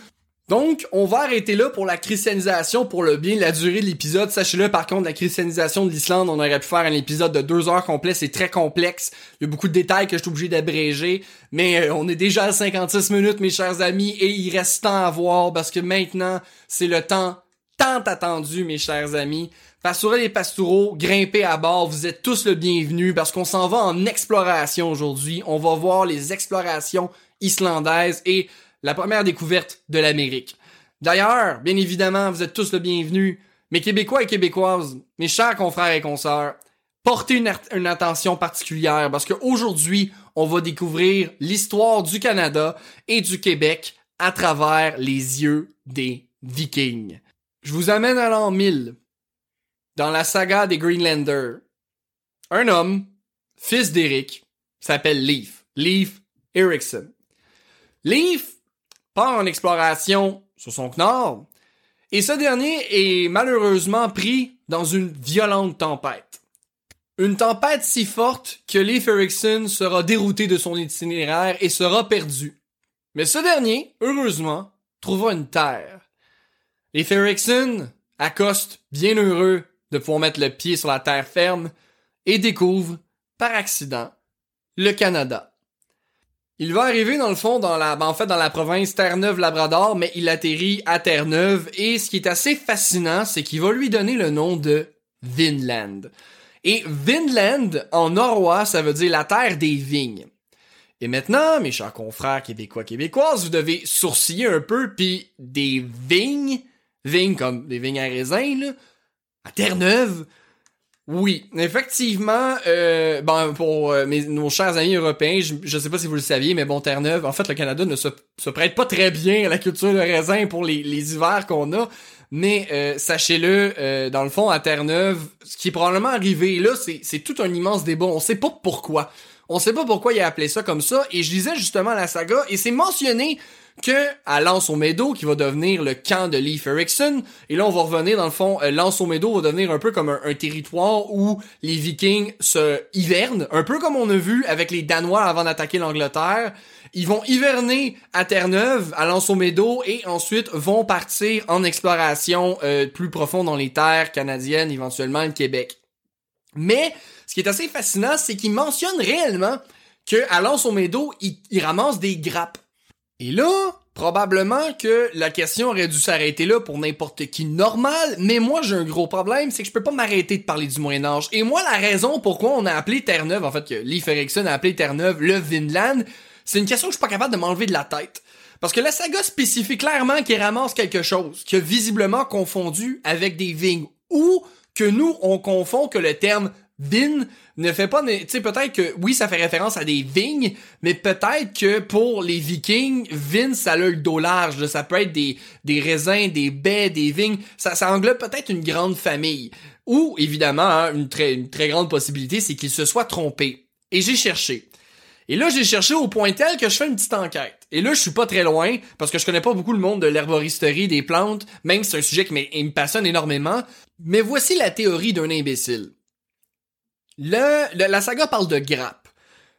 Donc, on va arrêter là pour la christianisation, pour le bien la durée de l'épisode. Sachez-le, par contre, la christianisation de l'Islande, on aurait pu faire un épisode de deux heures complet, c'est très complexe. Il y a beaucoup de détails que je suis obligé d'abréger, mais euh, on est déjà à 56 minutes, mes chers amis, et il reste tant à voir parce que maintenant, c'est le temps tant attendu, mes chers amis. Pastourel et Pastoureaux, grimpez à bord, vous êtes tous le bienvenu parce qu'on s'en va en exploration aujourd'hui. On va voir les explorations islandaises et la première découverte de l'Amérique. D'ailleurs, bien évidemment, vous êtes tous le bienvenu, mes Québécois et Québécoises, mes chers confrères et consoeurs, portez une, attention particulière parce qu'aujourd'hui, on va découvrir l'histoire du Canada et du Québec à travers les yeux des Vikings. Je vous amène à l'an 1000, dans la saga des Greenlanders. Un homme, fils d'Eric, s'appelle Leif. Leif Erikson. Leif part en exploration sur son Knorr, et ce dernier est malheureusement pris dans une violente tempête. Une tempête si forte que Leif Erikson sera dérouté de son itinéraire et sera perdu. Mais ce dernier, heureusement, trouvera une terre. Leif Erikson accoste, bien heureux de pouvoir mettre le pied sur la terre ferme, et découvre, par accident, le Canada. Il va arriver dans le fond dans la ben, en fait dans la province Terre-Neuve-Labrador, mais il atterrit à Terre-Neuve et ce qui est assez fascinant, c'est qu'il va lui donner le nom de Vinland. Et Vinland en norrois, ça veut dire la terre des vignes. Et maintenant, mes chers confrères québécois québécoises, vous devez sourciller un peu puis des vignes, vignes comme des vignes à raisin là, à Terre-Neuve, oui, effectivement, euh, bon, pour euh, mes, nos chers amis européens, je, je sais pas si vous le saviez, mais bon, Terre-Neuve, en fait, le Canada ne se, se, prête pas très bien à la culture de raisin pour les, les hivers qu'on a, mais euh, sachez-le, euh, dans le fond, à Terre-Neuve, ce qui est probablement arrivé là, c'est tout un immense débat, on sait pas pourquoi. On sait pas pourquoi il a appelé ça comme ça, et je lisais justement la saga, et c'est mentionné que à Lance Meadow, qui va devenir le camp de Leif Erikson, et là on va revenir dans le fond, euh, Lance Meadow va devenir un peu comme un, territoire où les Vikings se hivernent, un peu comme on a vu avec les Danois avant d'attaquer l'Angleterre. Ils vont hiverner à Terre-Neuve, à Lance Meadow, et ensuite vont partir en exploration euh, plus profonde dans les terres canadiennes, éventuellement le Québec. Mais ce qui est assez fascinant, c'est qu'il mentionne réellement que à Lance au Meadow, il, ramasse des grappes. Et là, probablement que la question aurait dû s'arrêter là pour n'importe qui normal, mais moi j'ai un gros problème, c'est que je peux pas m'arrêter de parler du Moyen Âge. Et moi la raison pourquoi on a appelé Terre-Neuve, en fait que Leif Erikson a appelé Terre-Neuve le Vinland, c'est une question que je suis pas capable de m'enlever de la tête. Parce que la saga spécifie clairement qu'il ramasse quelque chose, qui a visiblement confondu avec des vignes, ou que nous on confond que le terme Vin ne fait pas, tu sais, peut-être que, oui, ça fait référence à des vignes, mais peut-être que pour les vikings, vin, ça a le dos large, ça peut être des, des raisins, des baies, des vignes, ça, ça englobe peut-être une grande famille. Ou, évidemment, hein, une, très, une très grande possibilité, c'est qu'il se soit trompé. Et j'ai cherché. Et là, j'ai cherché au point tel que je fais une petite enquête. Et là, je suis pas très loin, parce que je connais pas beaucoup le monde de l'herboristerie, des plantes, même si c'est un sujet qui me passionne énormément. Mais voici la théorie d'un imbécile. Le, la saga parle de grappes.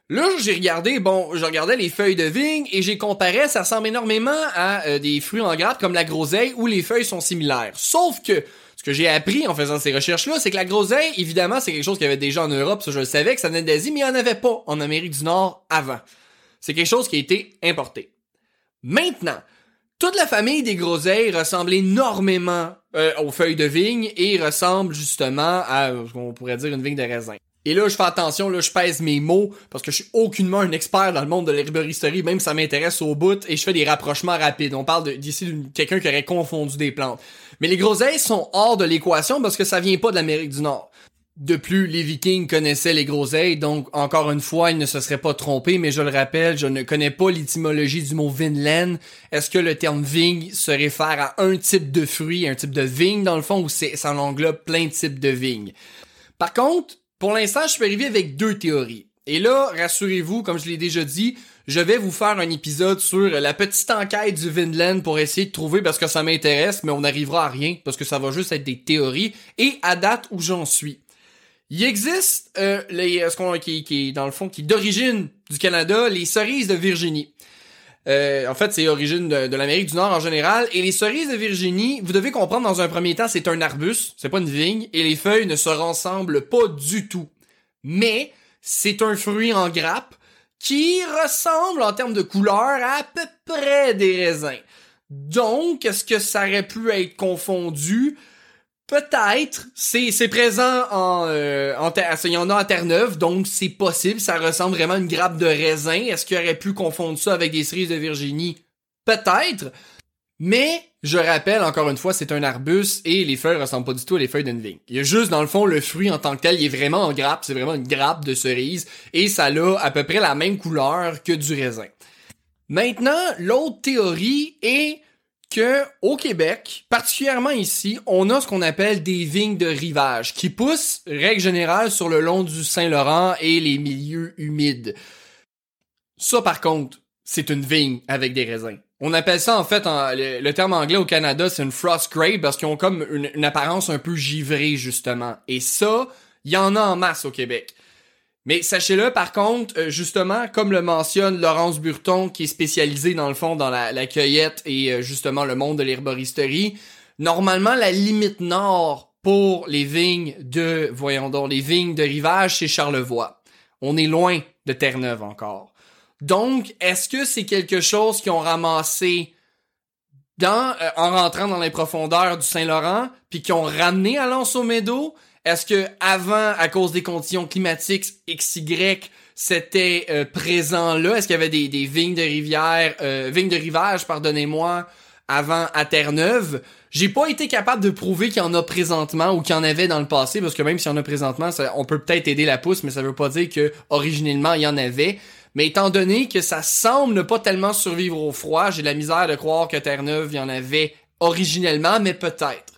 Là, j'ai regardé, bon, je regardais les feuilles de vigne et j'ai comparé, ça ressemble énormément à euh, des fruits en grappe comme la groseille où les feuilles sont similaires. Sauf que ce que j'ai appris en faisant ces recherches-là, c'est que la groseille, évidemment, c'est quelque chose qu'il y avait déjà en Europe, ça je le savais que ça venait d'Asie, mais il n'y en avait pas en Amérique du Nord avant. C'est quelque chose qui a été importé. Maintenant, toute la famille des groseilles ressemble énormément euh, aux feuilles de vigne et ressemble justement à ce qu'on pourrait dire une vigne de raisin. Et là, je fais attention, là, je pèse mes mots, parce que je suis aucunement un expert dans le monde de l'herboristerie, même si ça m'intéresse au bout, et je fais des rapprochements rapides. On parle d'ici de quelqu'un qui aurait confondu des plantes. Mais les groseilles sont hors de l'équation parce que ça vient pas de l'Amérique du Nord. De plus, les Vikings connaissaient les groseilles, donc encore une fois, ils ne se seraient pas trompés, mais je le rappelle, je ne connais pas l'étymologie du mot Vinland. Est-ce que le terme vigne se réfère à un type de fruit, un type de vigne dans le fond, ou ça englobe plein de types de vignes? Par contre, pour l'instant, je suis arrivé avec deux théories. Et là, rassurez-vous, comme je l'ai déjà dit, je vais vous faire un épisode sur la petite enquête du Vinland pour essayer de trouver parce que ça m'intéresse, mais on n'arrivera à rien parce que ça va juste être des théories et à date où j'en suis. Il existe euh, les, ce qu'on qui, qui dans le fond qui d'origine du Canada, les cerises de Virginie. Euh, en fait, c'est origine de, l'Amérique du Nord en général. Et les cerises de Virginie, vous devez comprendre dans un premier temps, c'est un arbuste, c'est pas une vigne, et les feuilles ne se ressemblent pas du tout. Mais c'est un fruit en grappe qui ressemble en termes de couleur à, à peu près des raisins. Donc, est-ce que ça aurait pu être confondu Peut-être. C'est, c'est présent en, euh, il y en a à Terre-Neuve, donc c'est possible. Ça ressemble vraiment à une grappe de raisin. Est-ce qu'il aurait pu confondre ça avec des cerises de Virginie? Peut-être. Mais, je rappelle encore une fois, c'est un arbuste et les feuilles ressemblent pas du tout à les feuilles d'une vigne. Il y a juste, dans le fond, le fruit en tant que tel, il est vraiment en grappe. C'est vraiment une grappe de cerise et ça a à peu près la même couleur que du raisin. Maintenant, l'autre théorie est au Québec, particulièrement ici, on a ce qu'on appelle des vignes de rivage qui poussent, règle générale, sur le long du Saint-Laurent et les milieux humides. Ça, par contre, c'est une vigne avec des raisins. On appelle ça en fait, le, terme anglais au Canada, c'est une frost grape parce qu'ils ont comme une, une apparence un peu givrée justement. Et ça, il y en a en masse au Québec. Mais sachez-le, par contre, euh, justement, comme le mentionne Laurence Burton, qui est spécialisée dans le fond dans la, cueillette et euh, justement le monde de l'herboristerie, normalement la limite nord pour les vignes de, voyons donc, les vignes de rivage, c'est Charlevoix. On est loin de Terre-Neuve encore. Donc, est-ce que c'est quelque chose qu'ils ont ramassé dans, euh, en rentrant dans les profondeurs du Saint-Laurent, puis qui ont ramené à Lanceau-Médo? Est-ce que avant, à cause des conditions climatiques XY, c'était euh, présent là? Est-ce qu'il y avait des, vignes de rivière, euh, vignes de rivage, pardonnez-moi, avant à Terre-Neuve? J'ai pas été capable de prouver qu'il y en a présentement ou qu'il y en avait dans le passé, parce que même s'il y en a présentement, on peut peut-être aider la pousse, mais ça veut pas dire que originellement il y en avait. Mais étant donné que ça semble ne pas tellement survivre au froid, j'ai la misère de croire que Terre-Neuve, il y en avait originellement, mais peut-être.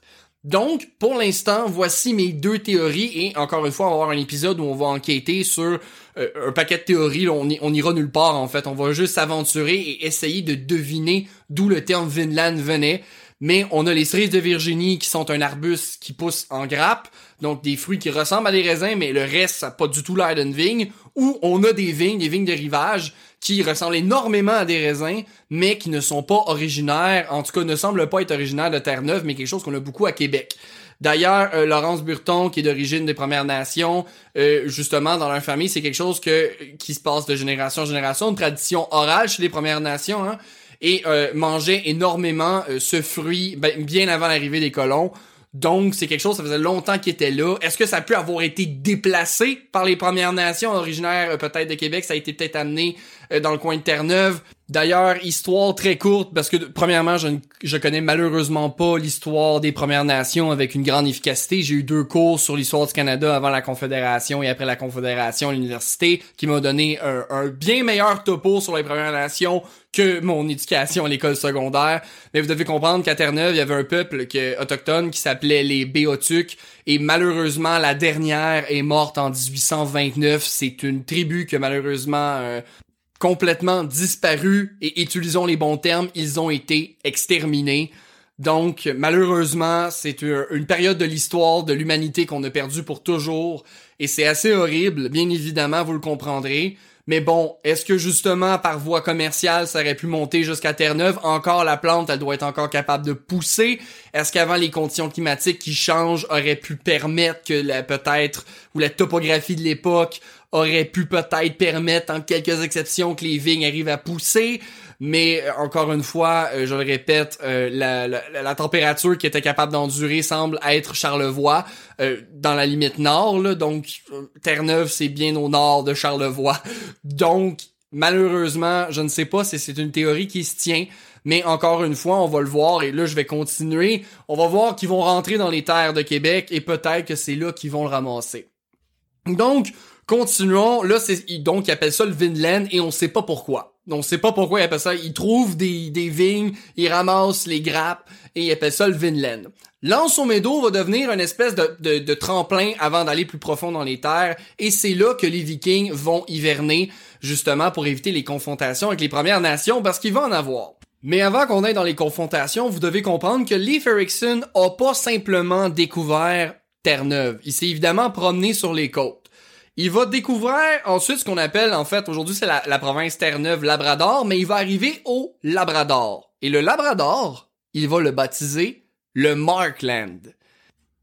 Donc, pour l'instant, voici mes deux théories et encore une fois, on va avoir un épisode où on va enquêter sur euh, un paquet de théories. on, on, ira nulle part en fait. On va juste s'aventurer et essayer de deviner d'où le terme Vinland venait. Mais on a les cerises de Virginie qui sont un arbuste qui pousse en grappe, donc des fruits qui ressemblent à des raisins, mais le reste, ça n'a pas du tout l'air d'une vigne. Ou on a des vignes, des vignes de rivage, qui ressemblent énormément à des raisins, mais qui ne sont pas originaires, en tout cas ne semblent pas être originaires de Terre-Neuve, mais quelque chose qu'on a beaucoup à Québec. D'ailleurs, euh, Laurence Burton, qui est d'origine des Premières Nations, euh, justement, dans leur famille, c'est quelque chose que qui se passe de génération en génération, une tradition orale chez les Premières Nations, hein, et euh, mangeait énormément ce fruit ben, bien avant l'arrivée des colons. Donc, c'est quelque chose, ça faisait longtemps qu'il était là. Est-ce que ça peut avoir été déplacé par les Premières Nations originaires peut-être de Québec? Ça a été peut-être amené euh, dans le coin de Terre-Neuve. D'ailleurs, histoire très courte, parce que premièrement, je, je connais malheureusement pas l'histoire des Premières Nations avec une grande efficacité. J'ai eu deux cours sur l'histoire du Canada avant la Confédération et après la Confédération à l'université, qui m'a donné un, bien meilleur topo sur les Premières Nations que mon éducation à l'école secondaire. Mais vous devez comprendre qu'à Terre-Neuve, il y avait un peuple autochtone qui s'appelait les Béotucs, et malheureusement, la dernière est morte en 1829. C'est une tribu que malheureusement euh, complètement disparus et utilisons les bons termes, ils ont été exterminés. Donc, malheureusement, c'est une période de l'histoire de l'humanité qu'on a perdu pour toujours, et c'est assez horrible, bien évidemment, vous le comprendrez. Mais bon, est-ce que justement par voie commerciale, ça aurait pu monter jusqu'à Terre-Neuve? Encore la plante, elle doit être encore capable de pousser. Est-ce qu'avant les conditions climatiques qui changent auraient pu permettre que la peut-être ou la topographie de l'époque aurait pu peut-être permettre, en quelques exceptions, que les vignes arrivent à pousser. Mais euh, encore une fois, euh, je le répète, euh, la, température qui était capable d'endurer semble être Charlevoix dans la limite nord. Là, donc Terre-Neuve, c'est bien au nord de Charlevoix. Donc malheureusement, je ne sais pas si c'est une théorie qui se tient. Mais encore une fois, on va le voir et là je vais continuer. On va voir qu'ils vont rentrer dans les terres de Québec et peut-être que c'est là qu'ils vont le ramasser. Donc, Continuons. Là, c'est donc ils appellent ça le Vinland et on sait pas pourquoi. On sait pas pourquoi ils appellent ça. Ils trouvent des, des vignes, ils ramassent les grappes et ils appellent ça le Vinland. L'Anse-au-Médo va devenir une espèce de, de, de tremplin avant d'aller plus profond dans les terres et c'est là que les Vikings vont hiverner justement pour éviter les confrontations avec les Premières Nations parce qu'ils vont en avoir. Mais avant qu'on aille dans les confrontations, vous devez comprendre que Leif Erikson a pas simplement découvert Terre-Neuve. Il s'est évidemment promené sur les côtes. Il va découvrir ensuite ce qu'on appelle, en fait, aujourd'hui c'est la, province Terre-Neuve-Labrador, mais il va arriver au Labrador. Et le Labrador, il va le baptiser le Markland.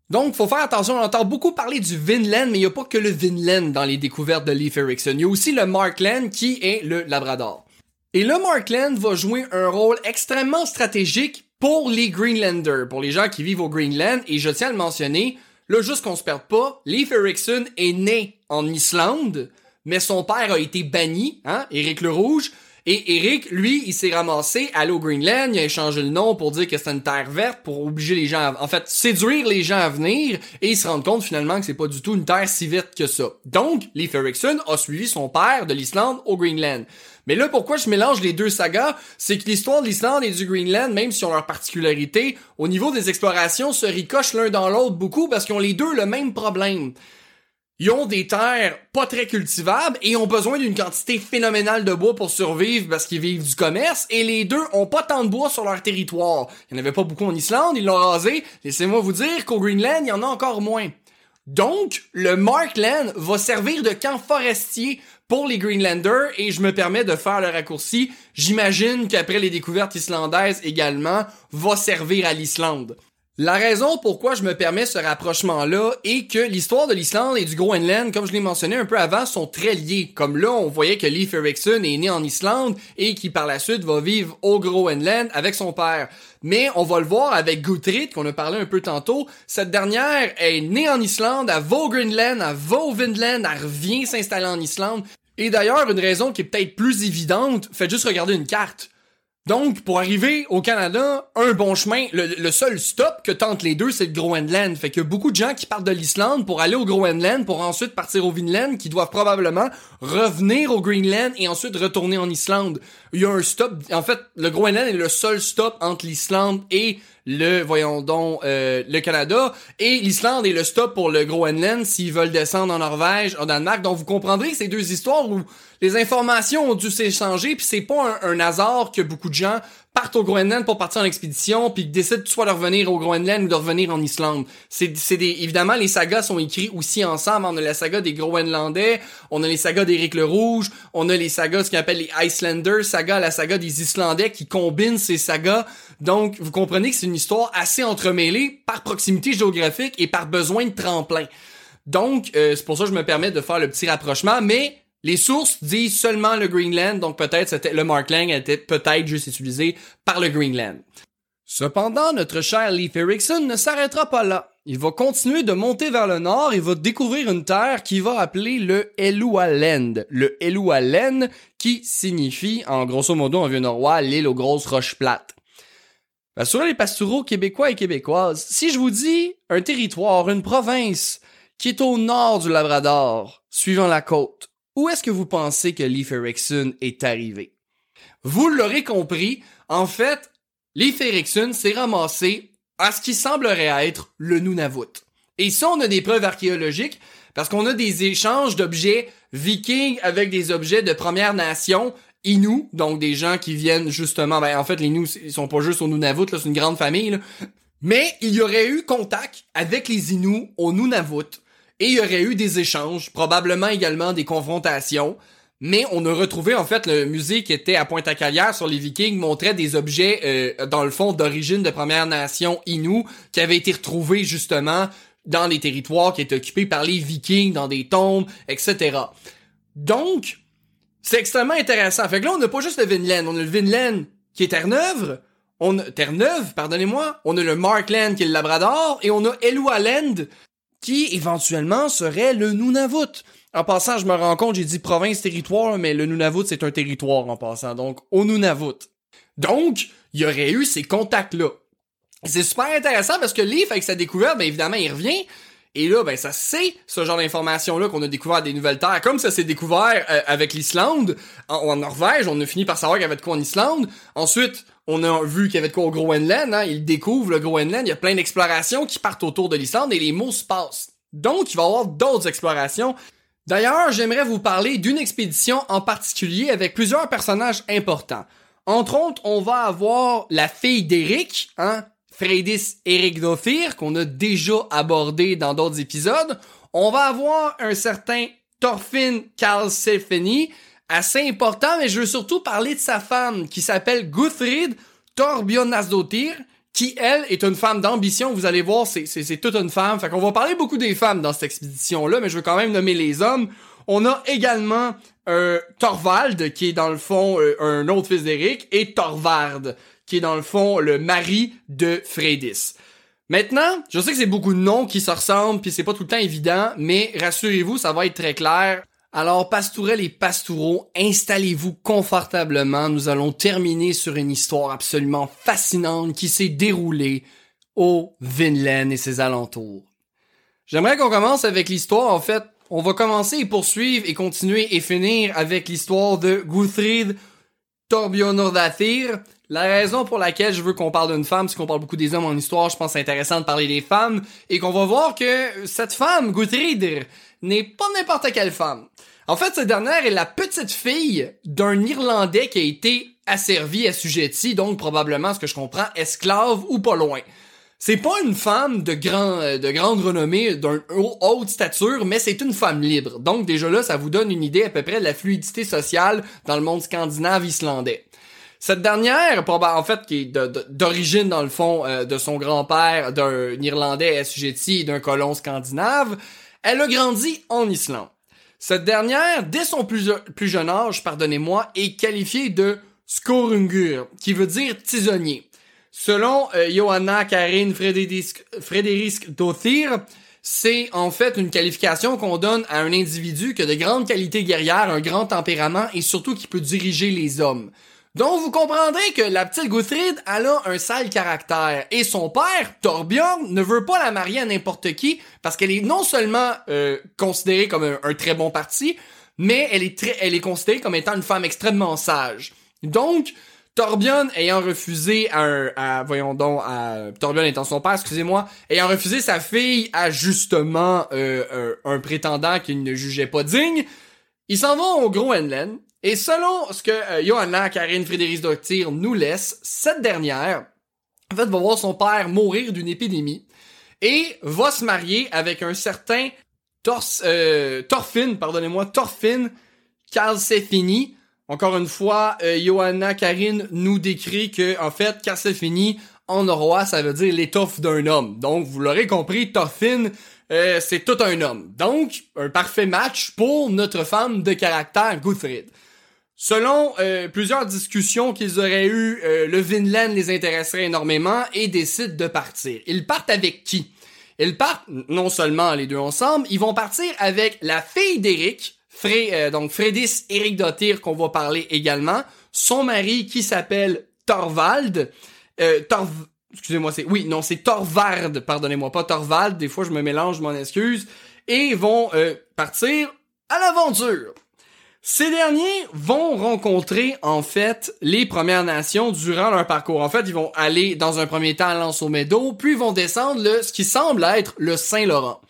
Donc, faut faire attention, on entend beaucoup parler du Vinland, mais il n'y a pas que le Vinland dans les découvertes de Leif Erikson. Il y a aussi le Markland qui est le Labrador. Et le Markland va jouer un rôle extrêmement stratégique pour les Greenlanders, pour les gens qui vivent au Greenland, et je tiens à le mentionner, Là, juste qu'on se perde pas, Leif Erikson est né en Islande, mais son père a été banni, hein, Éric le Rouge, et Eric, lui, il s'est ramassé à l'eau Greenland, il a échangé le nom pour dire que c'était une terre verte, pour obliger les gens à, en fait, séduire les gens à venir, et il se rend compte finalement que c'est pas du tout une terre si verte que ça. Donc, Leif Erikson a suivi son père de l'Islande au Greenland. Mais là, pourquoi je mélange les deux sagas, c'est que l'histoire de l'Islande et du Greenland, même si ont leurs particularités, au niveau des explorations, se ricochent l'un dans l'autre beaucoup parce qu'ils ont les deux le même problème. Ils ont des terres pas très cultivables et ont besoin d'une quantité phénoménale de bois pour survivre parce qu'ils vivent du commerce et les deux ont pas tant de bois sur leur territoire. Il n'y en avait pas beaucoup en Islande, ils l'ont rasé. Laissez-moi vous dire qu'au Greenland, il y en a encore moins. Donc, le Markland va servir de camp forestier pour les Greenlanders et je me permets de faire le raccourci. J'imagine qu'après les découvertes islandaises également, va servir à l'Islande. La raison pourquoi je me permets ce rapprochement-là est que l'histoire de l'Islande et du Groenland, comme je l'ai mentionné un peu avant, sont très liés. Comme là, on voyait que Leif Erikson est né en Islande et qui par la suite va vivre au Groenland avec son père. Mais on va le voir avec Guthrid, qu'on a parlé un peu tantôt. Cette dernière est née en Islande, elle va au Greenland, elle revient s'installer en Islande. Et d'ailleurs, une raison qui est peut-être plus évidente, faites juste regarder une carte. Donc, pour arriver au Canada, un bon chemin, le, seul stop que tentent les deux, c'est le Groenland. Fait que beaucoup de gens qui partent de l'Islande pour aller au Groenland, pour ensuite partir au Vinland, qui doivent probablement revenir au Greenland et ensuite retourner en Islande. Il y a un stop, en fait, le Groenland est le seul stop entre l'Islande et le, voyons donc, euh, le Canada, et l'Islande est le stop pour le Groenland s'ils veulent descendre en Norvège, en Danemark. Donc vous comprendrez ces deux histoires où les informations ont dû s'échanger, puis c'est pas un, un, hasard que beaucoup de gens partent au Groenland pour partir en expédition, puis décident soit de revenir au Groenland ou de revenir en Islande. C'est, c'est des, évidemment, les sagas sont écrits aussi ensemble. On a la saga des Groenlandais, on a les sagas d'Éric le Rouge, on a les sagas, ce qu'on appelle les Icelanders saga, la saga des Islandais qui combinent ces sagas. Donc, vous comprenez que c'est une histoire assez entremêlée par proximité géographique et par besoin de tremplin. Donc, euh, c'est pour ça que je me permets de faire le petit rapprochement, mais les sources disent seulement le Greenland, donc peut-être c'était le Mark Lang était peut-être juste utilisé par le Greenland. Cependant, notre cher Leif Erikson ne s'arrêtera pas là. Il va continuer de monter vers le nord et va découvrir une terre qu'il va appeler le Elualand. Le Elualand qui signifie, en grosso modo en vieux norrois, l'île aux grosses roches plates. Ben, sur les pastoraux québécois et québécoises, si je vous dis un territoire, une province qui est au nord du Labrador, suivant la côte, où est-ce que vous pensez que Leif Erikson est arrivé? Vous l'aurez compris, en fait, Leif Erikson s'est ramassé à ce qui semblerait être le Nunavut. Et ça, on a des preuves archéologiques parce qu'on a des échanges d'objets vikings avec des objets de Première Nation Inuits, donc des gens qui viennent justement, ben en fait les Inuits ils sont pas juste au Nunavut, là, c'est une grande famille, là. mais il y aurait eu contact avec les Inuits au Nunavut et il y aurait eu des échanges, probablement également des confrontations. Mais on a retrouvé en fait le musée qui était à Pointe-à-Calière sur les Vikings montrait des objets euh, dans le fond d'origine de Première Nation Inou qui avaient été retrouvés justement dans les territoires qui étaient occupés par les Vikings, dans des tombes, etc. Donc, c'est extrêmement intéressant. Fait que là, on n'a pas juste le Vinland, on a le Vinland qui est Terre-Neuve, on Terre-Neuve, pardonnez-moi, on a le Markland qui est le Labrador, et on a Elualand qui éventuellement serait le Nunavut. En passant, je me rends compte, j'ai dit province-territoire, mais le Nunavut, c'est un territoire en passant, donc au Nunavut. Donc, il y aurait eu ces contacts-là. C'est super intéressant parce que Leaf, avec sa découverte, ben évidemment, il revient. Et là, ben ça c'est ce genre d'informations-là qu'on a découvert des nouvelles terres. Comme ça s'est découvert euh, avec l'Islande, en, Norvège, on a fini par savoir qu'il y avait de quoi en Islande. Ensuite, on a vu qu'il y avait de quoi au Groenland, hein, il découvre le Groenland, il y a plein d'explorations qui partent autour de l'Islande et les mots se passent. Donc, il va y avoir d'autres explorations. D'ailleurs, j'aimerais vous parler d'une expédition en particulier avec plusieurs personnages importants. Entre autres, on va avoir la fille d'Eric, hein, Freydis Erikdottir, qu'on a déjà abordé dans d'autres épisodes. On va avoir un certain Thorfinn Karlsefni, assez important, mais je veux surtout parler de sa femme, qui s'appelle Guthrid Torbjornasdottir, qui, elle, est une femme d'ambition. Vous allez voir, c'est, toute une femme. Fait qu'on va parler beaucoup des femmes dans cette expédition-là, mais je veux quand même nommer les hommes. On a également euh, Thorvald, qui est dans le fond euh, un autre fils d'Éric, et Thorvard, qui est dans le fond le mari de Freydis. Maintenant, je sais que c'est beaucoup de noms qui se ressemblent, puis c'est pas tout le temps évident, mais rassurez-vous, ça va être très clair. Alors, pastourelles et pastoureaux, installez-vous confortablement. Nous allons terminer sur une histoire absolument fascinante qui s'est déroulée au Vinland et ses alentours. J'aimerais qu'on commence avec l'histoire. En fait, on va commencer et poursuivre et continuer et finir avec l'histoire de Guthrid Torbjornardathir. La raison pour laquelle je veux qu'on parle d'une femme, c'est qu'on parle beaucoup des hommes en histoire, je pense que c'est intéressant de parler des femmes, et qu'on va voir que cette femme, Guthrid, n'est pas n'importe quelle femme. En fait, cette dernière est la petite fille d'un Irlandais qui a été asservi, assujetti, donc probablement, ce que je comprends, esclave ou pas loin. C'est pas une femme de, grand, de grande renommée, d'une haute stature, mais c'est une femme libre. Donc déjà là, ça vous donne une idée à peu près de la fluidité sociale dans le monde scandinave islandais. Cette dernière, en fait, qui est d'origine dans le fond euh, de son grand-père, d'un Irlandais assujetti et d'un colon scandinave, elle a grandi en Islande. Cette dernière, dès son plus, jeune âge, pardonnez-moi, est qualifiée de skorungur, qui veut dire tisonnier. Selon euh, Johanna Karin Frederisk Dothir, c'est en fait une qualification qu'on donne à un individu qui a de grandes qualités guerrières, un grand tempérament et surtout qui peut diriger les hommes. Donc vous comprendrez que la petite Guthrid, elle a un sale caractère. Et son père, Torbjorn, ne veut pas la marier à n'importe qui parce qu'elle est non seulement euh, considérée comme un, très bon parti, mais elle est, très, elle est considérée comme étant une femme extrêmement sage. Donc, Torbjorn ayant refusé un, voyons donc, à, Torbjorn étant son père, excusez-moi, ayant refusé sa fille à justement euh, un, prétendant qu'il ne jugeait pas digne, ils s'en vont au Groenland, et selon ce que euh, Johanna Karine Doctir nous laisse, cette dernière, en fait, va voir son père mourir d'une épidémie, et va se marier avec un certain Tors, euh, Torfin, pardonnez-moi, Torfin Calcefini, encore une fois, euh, Johanna Karine nous décrit que, en fait, fini en norrois, ça veut dire l'étoffe d'un homme. Donc, vous l'aurez compris, Toffin, euh, c'est tout un homme. Donc, un parfait match pour notre femme de caractère, Guthrid. Selon euh, plusieurs discussions qu'ils auraient eues, le Vinland les intéresserait énormément et décident de partir. Ils partent avec qui? Ils partent non seulement les deux ensemble, ils vont partir avec la fille d'Eric, euh, donc Fredis Eric Dottir qu'on va parler également, son mari qui s'appelle Torvald, euh, excusez-moi, c'est oui, non, c'est Torvard, pardonnez-moi, pas Torvald, des fois je me mélange, je m'en excuse, et vont euh, partir à l'aventure. Ces derniers vont rencontrer en fait les Premières Nations durant leur parcours. En fait, ils vont aller dans un premier temps à Lance au Meadow, puis vont descendre le ce qui semble être le Saint-Laurent.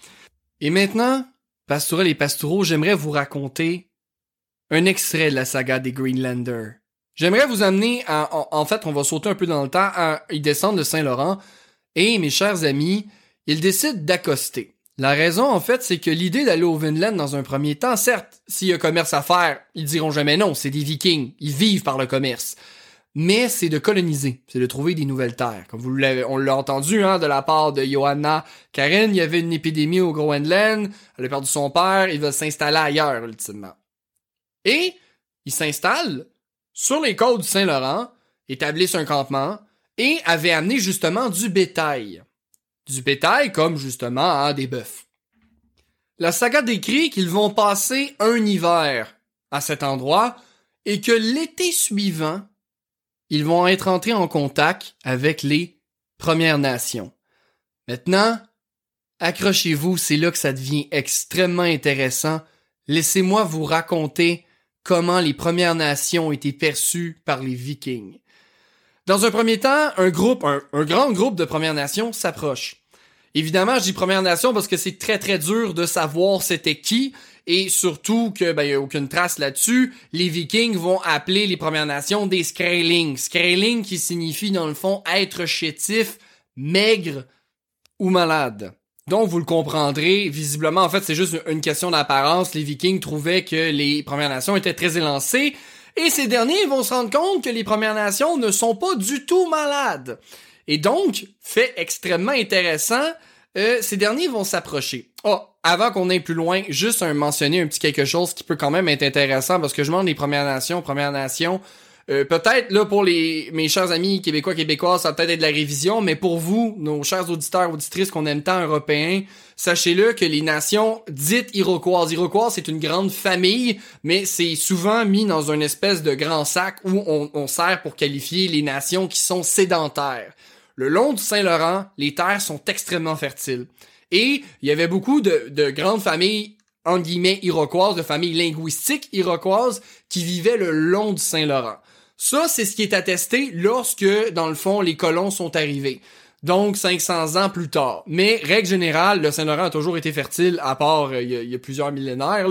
Et maintenant, Pastourel et Pastoureau, j'aimerais vous raconter un extrait de la saga des Greenlanders. J'aimerais vous amener à, en, fait, on va sauter un peu dans le temps, à, ils descendent de Saint-Laurent, et mes chers amis, ils décident d'accoster. La raison, en fait, c'est que l'idée d'aller au Vinland dans un premier temps, certes, s'il y a commerce à faire, ils diront jamais non, c'est des vikings, ils vivent par le commerce mais c'est de coloniser, c'est de trouver des nouvelles terres. Comme vous l'avez, on l'a entendu hein, de la part de Johanna Karen, il y avait une épidémie au Groenland, elle a perdu son père, il va s'installer ailleurs ultimement. Et il s'installe sur les côtes du Saint-Laurent, établissent un campement et avait amené justement du bétail. Du bétail comme justement hein, des bœufs. La saga décrit qu'ils vont passer un hiver à cet endroit et que l'été suivant, ils vont être entrés en contact avec les Premières Nations. Maintenant, accrochez-vous, c'est là que ça devient extrêmement intéressant. Laissez-moi vous raconter comment les Premières Nations ont été perçues par les Vikings. Dans un premier temps, un groupe, un, grand groupe de Premières Nations s'approche. Évidemment, je dis Premières Nations parce que c'est très très dur de savoir c'était qui, et surtout que ben y a aucune trace là-dessus, les Vikings vont appeler les Premières Nations des Skrailing. Skrailing qui signifie dans le fond être chétif, maigre ou malade. Donc vous le comprendrez, visiblement en fait c'est juste une question d'apparence, les Vikings trouvaient que les Premières Nations étaient très élancées et ces derniers vont se rendre compte que les Premières Nations ne sont pas du tout malades. Et donc, fait extrêmement intéressant, euh, ces derniers vont s'approcher. Oh, avant qu'on aille plus loin, juste un mentionner un petit quelque chose qui peut quand même être intéressant parce que je demande les Premières Nations, Premières Nations. Euh, peut-être là pour les mes chers amis québécois québécoises, ça va peut-être être de la révision, mais pour vous, nos chers auditeurs auditrices qu'on aime tant européens, sachez-le que les nations dites iroquoises, iroquoises c'est une grande famille, mais c'est souvent mis dans une espèce de grand sac où on, on sert pour qualifier les nations qui sont sédentaires. Le long du Saint-Laurent, les terres sont extrêmement fertiles. Et il y avait beaucoup de, grandes familles en guillemets iroquoises, de familles linguistiques iroquoises qui vivaient le long du Saint-Laurent. Ça, c'est ce qui est attesté lorsque, dans le fond, les colons sont arrivés. Donc, 500 ans plus tard. Mais, règle générale, le Saint-Laurent a toujours été fertile, à part euh, il y, a plusieurs millénaires.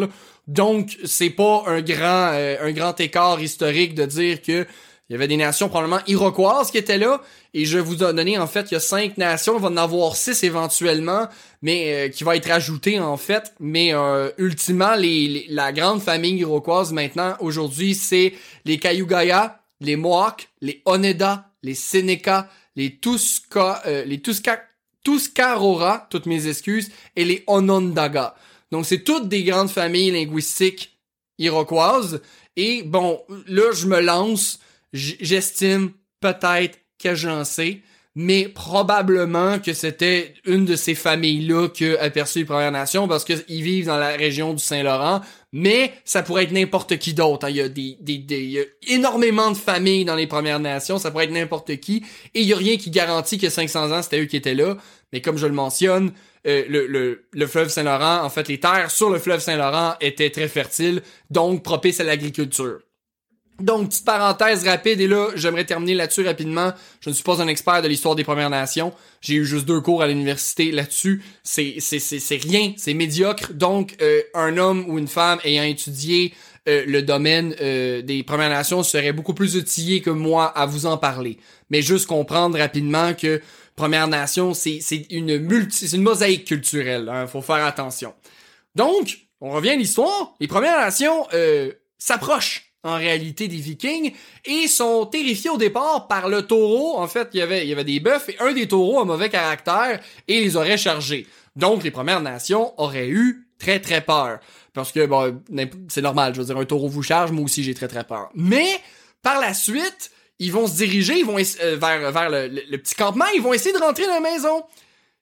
Donc, c'est pas un grand, euh, un grand écart historique de dire que il y avait des nations probablement iroquoises qui étaient là. Et je vous ai donné, en fait, il y a cinq nations. Il va en avoir six éventuellement, mais euh, qui va être ajouté, en fait. Mais euh, ultimement, les, la grande famille iroquoise maintenant, aujourd'hui, c'est les Cayugaya, les Mohawks, les Oneda, les Seneca, les Tuska, euh, les Tuska, Tuscarora, toutes mes excuses, et les Onondaga. Donc, c'est toutes des grandes familles linguistiques iroquoises. Et bon, là, je me lance j'estime peut-être que j'en sais, mais probablement que c'était une de ces familles-là qui a aperçu les Premières Nations parce qu'ils vivent dans la région du Saint-Laurent, mais ça pourrait être n'importe qui d'autre. Hein. Il, y a des, y a énormément de familles dans les Premières Nations, ça pourrait être n'importe qui, et il y a rien qui garantit que 500 ans, c'était eux qui étaient là, mais comme je le mentionne, euh, le, le, le, fleuve Saint-Laurent, en fait, les terres sur le fleuve Saint-Laurent étaient très fertiles, donc propices à l'agriculture. Donc, petite parenthèse rapide, et là, j'aimerais terminer là-dessus rapidement. Je ne suis pas un expert de l'histoire des Premières Nations. J'ai eu juste deux cours à l'université là-dessus. C'est, c'est, c'est, rien, c'est médiocre. Donc, euh, un homme ou une femme ayant étudié euh, le domaine euh, des Premières Nations serait beaucoup plus outillé que moi à vous en parler. Mais juste comprendre rapidement que Premières Nations, c'est, c'est une multi, c'est une mosaïque culturelle. Hein, faut faire attention. Donc, on revient à l'histoire. Les Premières Nations s'approchent en réalité des Vikings et sont terrifiés au départ par le taureau. En fait, il y avait, il y avait des bœufs et un des taureaux a mauvais caractère et les aurait chargés. Donc, les Premières Nations auraient eu très très peur. Parce que, bon, c'est normal, je veux dire, un taureau vous charge, moi aussi j'ai très très peur. Mais, par la suite, ils vont se diriger, ils vont euh, vers, vers le, le, petit campement, ils vont essayer de rentrer dans la maison.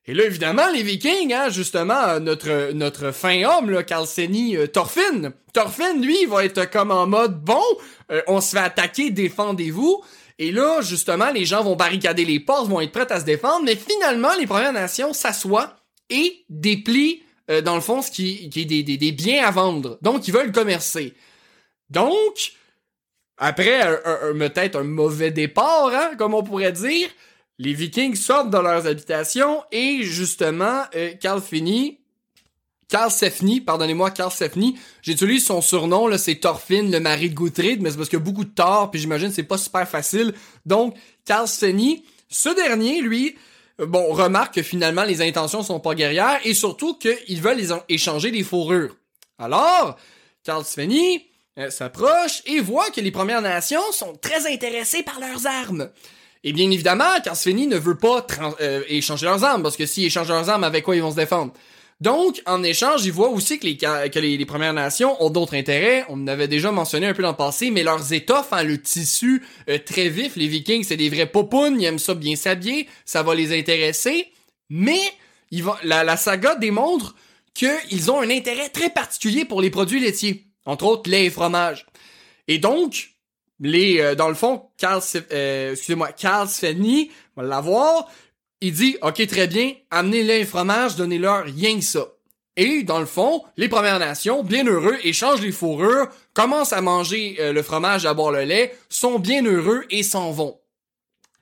Et là, évidemment, les Vikings, hein, justement, notre notre fin homme, là, Carlseni euh, Thorfinn. Thorfinn, lui, va être comme en mode bon, euh, on se fait attaquer, défendez-vous. Et là, justement, les gens vont barricader les portes, vont être prêts à se défendre, mais finalement, les Premières Nations s'assoient et déplient, euh, dans le fond, ce qui, qui est des, biens à vendre. Donc, ils veulent commercer. Donc, après peut-être un mauvais départ, hein, comme on pourrait dire, les Vikings sortent de leurs habitations et justement, euh, Carl Finney, Carl Sefni, pardonnez-moi, Carl Sefni, j'utilise son surnom, là, c'est Thorfinn, le mari de Guthrid, mais c'est parce qu'il y a beaucoup de tort, puis j'imagine c'est pas super facile. Donc, Carl Sefni, ce dernier, lui, bon, remarque que finalement les intentions sont pas guerrières et surtout qu'ils veulent échanger des fourrures. Alors, Carl Sefni euh, s'approche et voit que les Premières Nations sont très intéressées par leurs armes. Et bien évidemment, Carsfeni ne veut pas euh, échanger leurs armes, parce que s'ils échangent leurs armes, avec quoi ils vont se défendre? Donc, en échange, ils voient aussi que les, Premières Nations ont d'autres intérêts. On avait déjà mentionné un peu dans le passé, mais leurs étoffes, hein, le tissu euh, très vif, les Vikings, c'est des vrais popounes, ils aiment ça bien s'habiller, ça va les intéresser. Mais la, la saga démontre qu'ils ont un intérêt très particulier pour les produits laitiers, entre autres lait et fromage. Et donc, les euh, dans le fond Carl euh, excusez-moi Carl Svenny va l'avoir. Il dit ok très bien amenez-les un fromage donnez-leur rien que ça et dans le fond les Premières Nations bien heureux échangent les fourrures commencent à manger euh, le fromage à boire le lait sont bien heureux et s'en vont.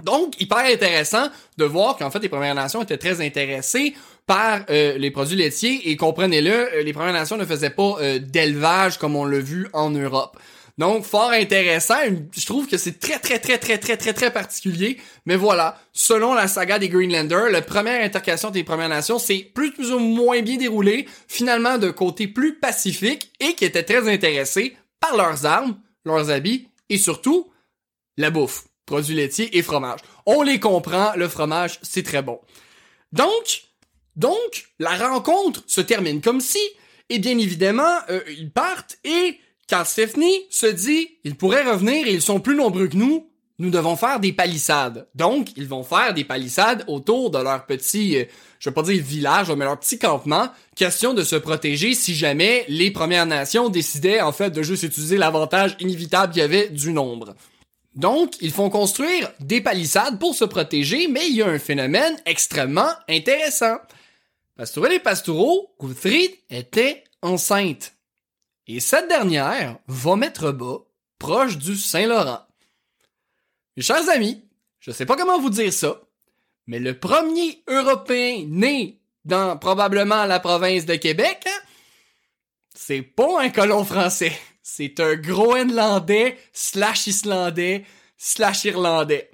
Donc hyper intéressant de voir qu'en fait les Premières Nations étaient très intéressées par les produits laitiers. Et comprenez-le les Premières Nations ne faisaient pas d'élevage comme on l'a vu en Europe donc, fort intéressant. Je trouve que c'est très, très, très, très, très, très, très particulier. Mais voilà, selon la saga des Greenlanders, la première intercation des Premières Nations c'est plus, ou moins bien déroulé, finalement de côté plus pacifique et qui était très intéressé par leurs armes, leurs habits et surtout la bouffe, produits laitiers et fromage. On les comprend, le fromage, c'est très bon. Donc, donc, la rencontre se termine comme si, et bien évidemment, euh, ils partent et quand Stephanie se dit, ils pourraient revenir et ils sont plus nombreux que nous, nous devons faire des palissades. Donc, ils vont faire des palissades autour de leur petit, euh, je vais pas dire village, mais leur petit campement, question de se protéger si jamais les Premières Nations décidaient en fait de juste utiliser l'avantage inévitable qu'il y avait du nombre. Donc, ils font construire des palissades pour se protéger, mais il y a un phénomène extrêmement intéressant. Pastourelle et Pastoureau, Guthrid était enceinte. Et cette dernière va mettre bas, proche du Saint-Laurent. Mes chers amis, je sais pas comment vous dire ça, mais le premier Européen né dans probablement la province de Québec, c'est pas un colon français. C'est un Groenlandais slash Islandais slash Irlandais.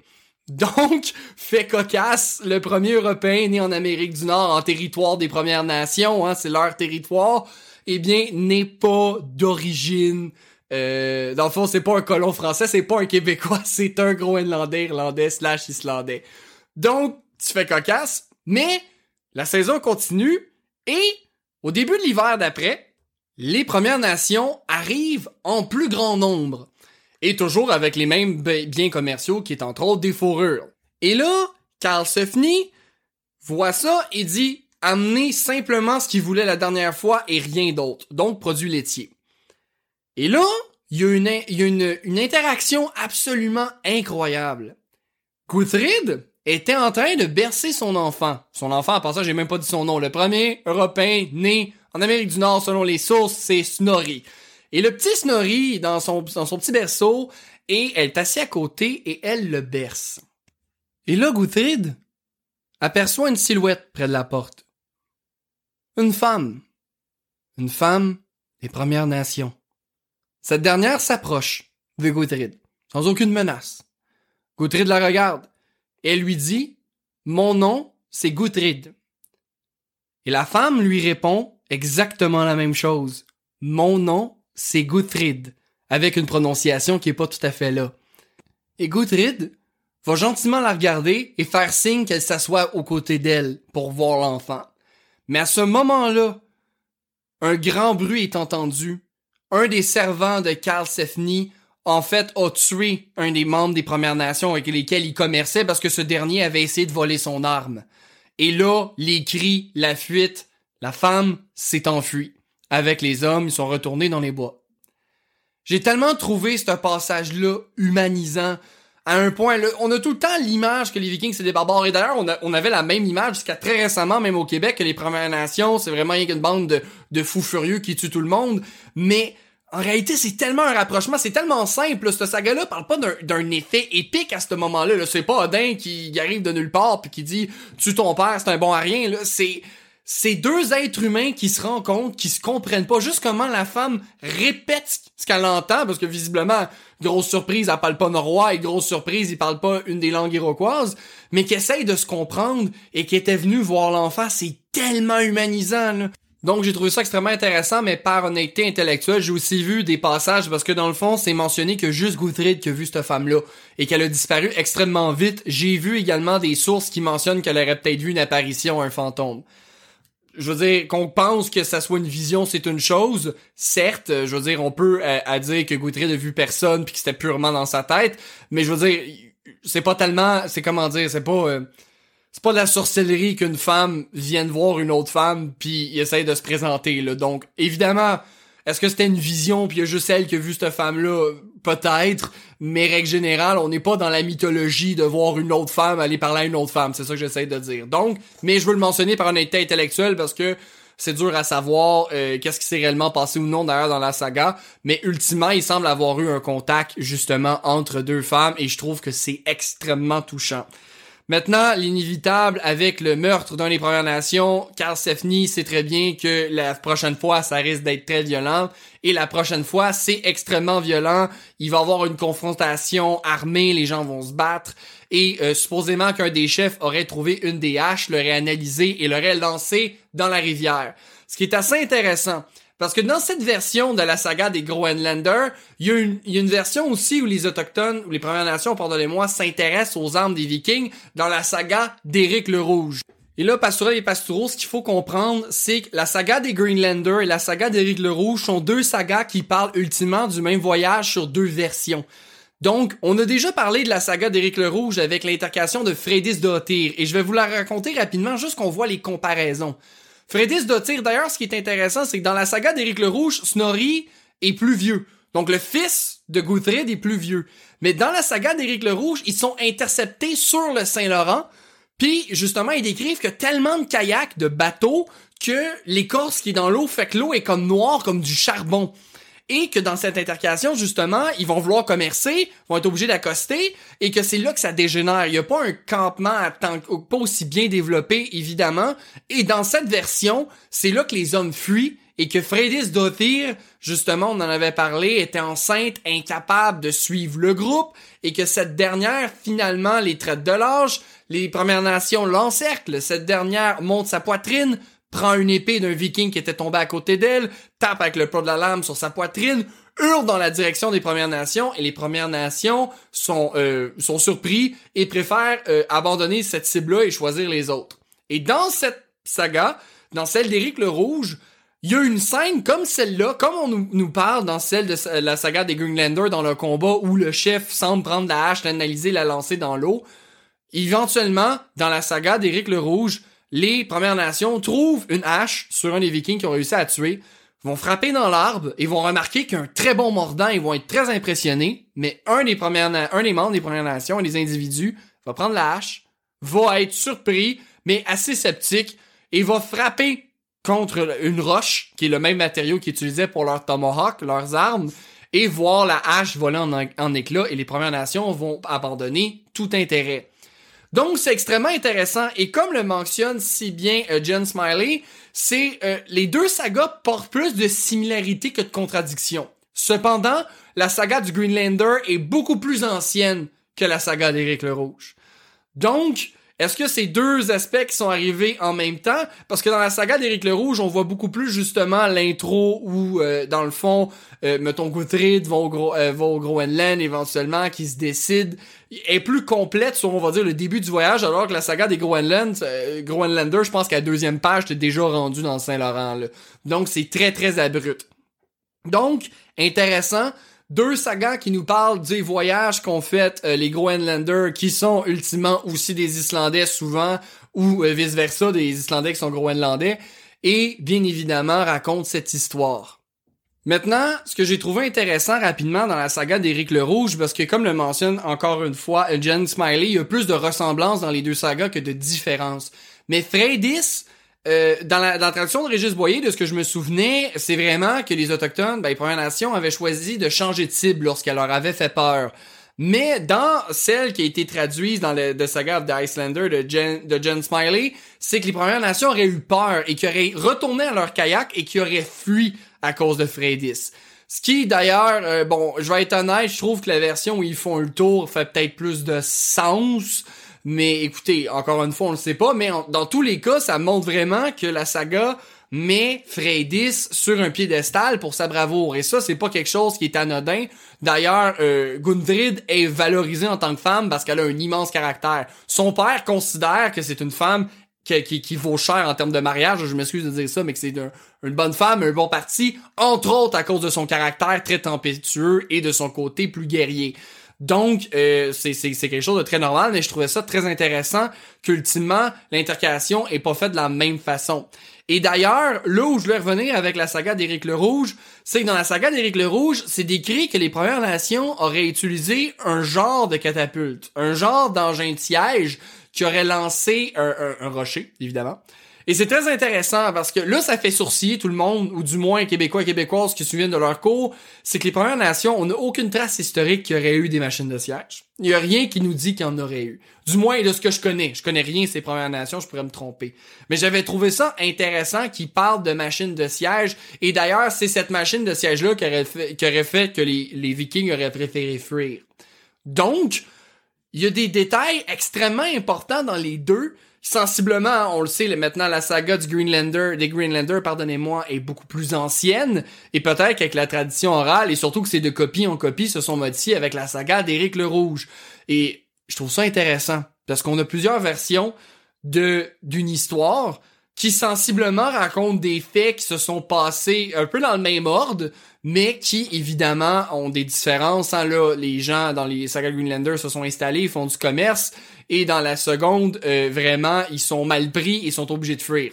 Donc, fait cocasse, le premier Européen né en Amérique du Nord en territoire des Premières Nations, hein, c'est leur territoire eh bien, n'est pas d'origine. Euh, dans le fond, c'est pas un colon français, c'est pas un Québécois, c'est un Groenlandais, Irlandais slash Islandais. Donc, tu fais cocasse, mais la saison continue et au début de l'hiver d'après, les Premières Nations arrivent en plus grand nombre et toujours avec les mêmes biens commerciaux qui est entre autres des fourrures. Et là, Carl Sefni voit ça et dit amener simplement ce qu'il voulait la dernière fois et rien d'autre, donc produits laitiers. Et là, il y a une, interaction absolument incroyable. Guthrid était en train de bercer son enfant. Son enfant, part ça, j'ai même pas dit son nom. Le premier européen né en Amérique du Nord, selon les sources, c'est Snorri. Et le petit Snorri dans son, petit berceau, et elle est assise à côté et elle le berce. Et là, Goutride aperçoit une silhouette près de la porte. Une femme. Une femme des Premières Nations. Cette dernière s'approche de Goutride, sans aucune menace. Goutride la regarde et lui dit Mon nom, c'est Goutride. Et la femme lui répond exactement la même chose. Mon nom, c'est Goutride, avec une prononciation qui est pas tout à fait là. Et Goutride va gentiment la regarder et faire signe qu'elle s'assoit aux côtés d'elle pour voir l'enfant. Mais à ce moment-là, un grand bruit est entendu. Un des servants de Karl Sefni, en fait, a tué un des membres des Premières Nations avec lesquels il commerçait parce que ce dernier avait essayé de voler son arme. Et là, les cris, la fuite, la femme s'est enfuie. Avec les hommes, ils sont retournés dans les bois. J'ai tellement trouvé ce passage-là humanisant, à un point, là, on a tout le temps l'image que les Vikings c'est des barbares. Et d'ailleurs, on, avait la même image jusqu'à très récemment, même au Québec, que les Premières Nations, c'est vraiment une bande de, fous furieux qui tuent tout le monde. Mais en réalité, c'est tellement un rapprochement, c'est tellement simple. Ce saga-là parle pas d'un effet épique à ce moment-là. -là, c'est pas Odin qui arrive de nulle part puis qui dit « tue ton père, c'est un bon à rien ». C'est c'est deux êtres humains qui se rencontrent, qui se comprennent pas. Juste comment la femme répète ce qu'elle entend, parce que visiblement, grosse surprise, elle parle pas norrois, et grosse surprise, il parle pas une des langues iroquoises, mais qui essaye de se comprendre et qui était venu voir l'enfant, c'est tellement humanisant. Donc j'ai trouvé ça extrêmement intéressant, mais par honnêteté intellectuelle, j'ai aussi vu des passages parce que dans le fond, c'est mentionné que juste Guthrid qui a vu cette femme-là et qu'elle a disparu extrêmement vite. J'ai vu également des sources qui mentionnent qu'elle aurait peut-être vu une apparition, un fantôme je veux dire, qu'on pense que ça soit une vision, c'est une chose. Certes, je veux dire, on peut euh, à, dire que Guthrie a vu personne puis que c'était purement dans sa tête, mais je veux dire, c'est pas tellement, c'est comment dire, c'est pas, euh, c'est pas de la sorcellerie qu'une femme vienne voir une autre femme puis essaye de se présenter là. Donc, évidemment, est-ce que c'était une vision puis il y a juste elle qui a vu cette femme-là? Peut-être, mais règle générale, on n'est pas dans la mythologie de voir une autre femme aller parler à une autre femme. C'est ça que j'essaie de dire. Donc, mais je veux le mentionner par honnêteté intellectuelle parce que c'est dur à savoir euh, qu'est-ce qui s'est réellement passé ou non d'ailleurs dans la saga, mais ultimement, il semble avoir eu un contact justement entre deux femmes et je trouve que c'est extrêmement touchant. Maintenant, l'inévitable avec le meurtre d'un des Premières Nations, Carl Sefni sait très bien que la prochaine fois, ça risque d'être très violent. Et la prochaine fois, c'est extrêmement violent. Il va y avoir une confrontation armée, les gens vont se battre. Et euh, supposément qu'un des chefs aurait trouvé une des haches, l'aurait analysé et l'aurait lancé dans la rivière. Ce qui est assez intéressant. Parce que dans cette version de la saga des Groenlanders, il y, a une, version aussi où les Autochtones, ou les Premières Nations, pardonnez-moi, s'intéressent aux armes des Vikings dans la saga d'Éric le Rouge. Et là, Pastourel et Pastoureau, ce qu'il faut comprendre, c'est que la saga des Greenlanders et la saga d'Éric le Rouge sont deux sagas qui parlent ultimement du même voyage sur deux versions. Donc, on a déjà parlé de la saga d'Éric le Rouge avec l'intercation de Frédis d'Otyr, et je vais vous la raconter rapidement juste qu'on voit les comparaisons. Frédis Dottir, d'ailleurs, ce qui est intéressant, c'est que dans la saga d'Éric le Rouge, Snorri est plus vieux. Donc le fils de Guthred est plus vieux. Mais dans la saga d'Éric le Rouge, ils sont interceptés sur le Saint-Laurent. Puis justement, ils décrivent que tellement de kayaks, de bateaux, que l'écorce qui est dans l'eau fait que l'eau est comme noire, comme du charbon et que dans cette intercation, justement, ils vont vouloir commercer, vont être obligés d'accoster, et que c'est là que ça dégénère. Il n'y a pas un campement pas aussi bien développé, évidemment, et dans cette version, c'est là que les hommes fuient, et que Fredis Dottir, justement, on en avait parlé, était enceinte, incapable de suivre le groupe, et que cette dernière, finalement, les traite de l'âge, les Premières Nations l'encerclent, cette dernière monte sa poitrine, prend une épée d'un viking qui était tombé à côté d'elle, tape avec le poids de la lame sur sa poitrine, hurle dans la direction des Premières Nations et les Premières Nations sont euh, sont surpris et préfèrent euh, abandonner cette cible-là et choisir les autres. Et dans cette saga, dans celle d'Éric le Rouge, il y a une scène comme celle-là, comme on nous, parle dans celle de la saga des Greenlanders dans le combat où le chef semble prendre la hache, l'analyser, la lancer dans l'eau. Éventuellement, dans la saga d'Éric le Rouge, les Premières Nations trouvent une hache sur un des Vikings qui ont réussi à tuer, vont frapper dans l'arbre et vont remarquer qu'un très bon mordant, ils vont être très impressionnés, mais un des premières un des membres des Premières Nations, un des individus, va prendre la hache, va être surpris, mais assez sceptique, et va frapper contre une roche, qui est le même matériau qu'ils utilisaient pour leur tomahawk, leurs armes, et voir la hache voler en, en éclats, et les Premières Nations vont abandonner tout intérêt. Donc, c'est extrêmement intéressant. Et comme le mentionne si bien euh, Jen Smiley, c'est euh, les deux sagas portent plus de similarités que de contradictions. Cependant, la saga du Greenlander est beaucoup plus ancienne que la saga d'Éric le Rouge. Donc, est-ce que ces deux aspects qui sont arrivés en même temps? Parce que dans la saga d'Éric le Rouge, on voit beaucoup plus justement l'intro où, euh, dans le fond, euh, mettons Guthrid va au, euh, va au Groenland éventuellement, qui se décide, est plus complète sur, on va dire, le début du voyage, alors que la saga des Groenland, euh, Groenlander, je pense qu'à la deuxième page, t'es déjà rendu dans Saint-Laurent. Donc, c'est très, très abrupt. Donc, intéressant deux sagas qui nous parlent des voyages qu'ont fait euh, les Groenlanders, qui sont ultimement aussi des Islandais souvent, ou euh, vice-versa, des Islandais qui sont Groenlandais, et bien évidemment racontent cette histoire. Maintenant, ce que j'ai trouvé intéressant rapidement dans la saga d'Éric le Rouge, parce que comme le mentionne encore une fois Jen Smiley, il y a plus de ressemblances dans les deux sagas que de différences. Mais Freydis, euh, dans, la, traduction de Régis Boyer, de ce que je me souvenais, c'est vraiment que les Autochtones, ben, les Premières Nations avaient choisi de changer de cible lorsqu'elle leur avait fait peur. Mais dans celle qui a été traduite dans le The Saga of the Icelander de Jen, Smiley, c'est que les Premières Nations auraient eu peur et qu'ils auraient retourné à leur kayak et qu'ils auraient fui à cause de Freydis. Ce qui, d'ailleurs, euh, bon, je vais être honnête, je trouve que la version où ils font le tour fait peut-être plus de sens. Mais écoutez, encore une fois, on le sait pas, mais dans tous les cas, ça montre vraiment que la saga met Freydis sur un piédestal pour sa bravoure. Et ça, c'est pas quelque chose qui est anodin. D'ailleurs, euh, Gundrid est valorisée en tant que femme parce qu'elle a un immense caractère. Son père considère que c'est une femme qui, vaut cher en termes de mariage. Je m'excuse de dire ça, mais que c'est une bonne femme, un bon parti, entre autres à cause de son caractère très tempétueux et de son côté plus guerrier. Donc, euh, c'est quelque chose de très normal, mais je trouvais ça très intéressant qu'ultimement, l'intercalation est pas faite de la même façon. Et d'ailleurs, là où je voulais revenir avec la saga d'Éric le Rouge, c'est que dans la saga d'Éric le Rouge, c'est décrit que les Premières Nations auraient utilisé un genre de catapulte, un genre d'engin de siège qui aurait lancé un, un rocher, évidemment, et c'est très intéressant parce que là, ça fait sourciller tout le monde, ou du moins Québécois et Québécoises qui se souviennent de leur cours, c'est que les Premières Nations, on n'a aucune trace historique qu'il y aurait eu des machines de siège. Il y a rien qui nous dit qu'il y en aurait eu. Du moins de ce que je connais. Je connais rien ces Premières Nations, je pourrais me tromper. Mais j'avais trouvé ça intéressant qu'ils parlent de machines de siège. Et d'ailleurs, c'est cette machine de siège-là qui aurait fait, qui aurait fait que les, les Vikings auraient préféré fuir. Donc, il y a des détails extrêmement importants dans les deux sensiblement, on le sait, maintenant la saga du Greenlander, des Greenlanders, pardonnez-moi, est beaucoup plus ancienne, et peut-être qu'avec la tradition orale, et surtout que ces deux copies en copie se sont modifiées avec la saga d'Éric le Rouge. Et je trouve ça intéressant, parce qu'on a plusieurs versions de d'une histoire qui sensiblement racontent des faits qui se sont passés un peu dans le même ordre, mais qui évidemment ont des différences. Hein, là, les gens dans les sagas Greenlanders se sont installés, ils font du commerce, et dans la seconde, euh, vraiment, ils sont mal pris et sont obligés de fuir.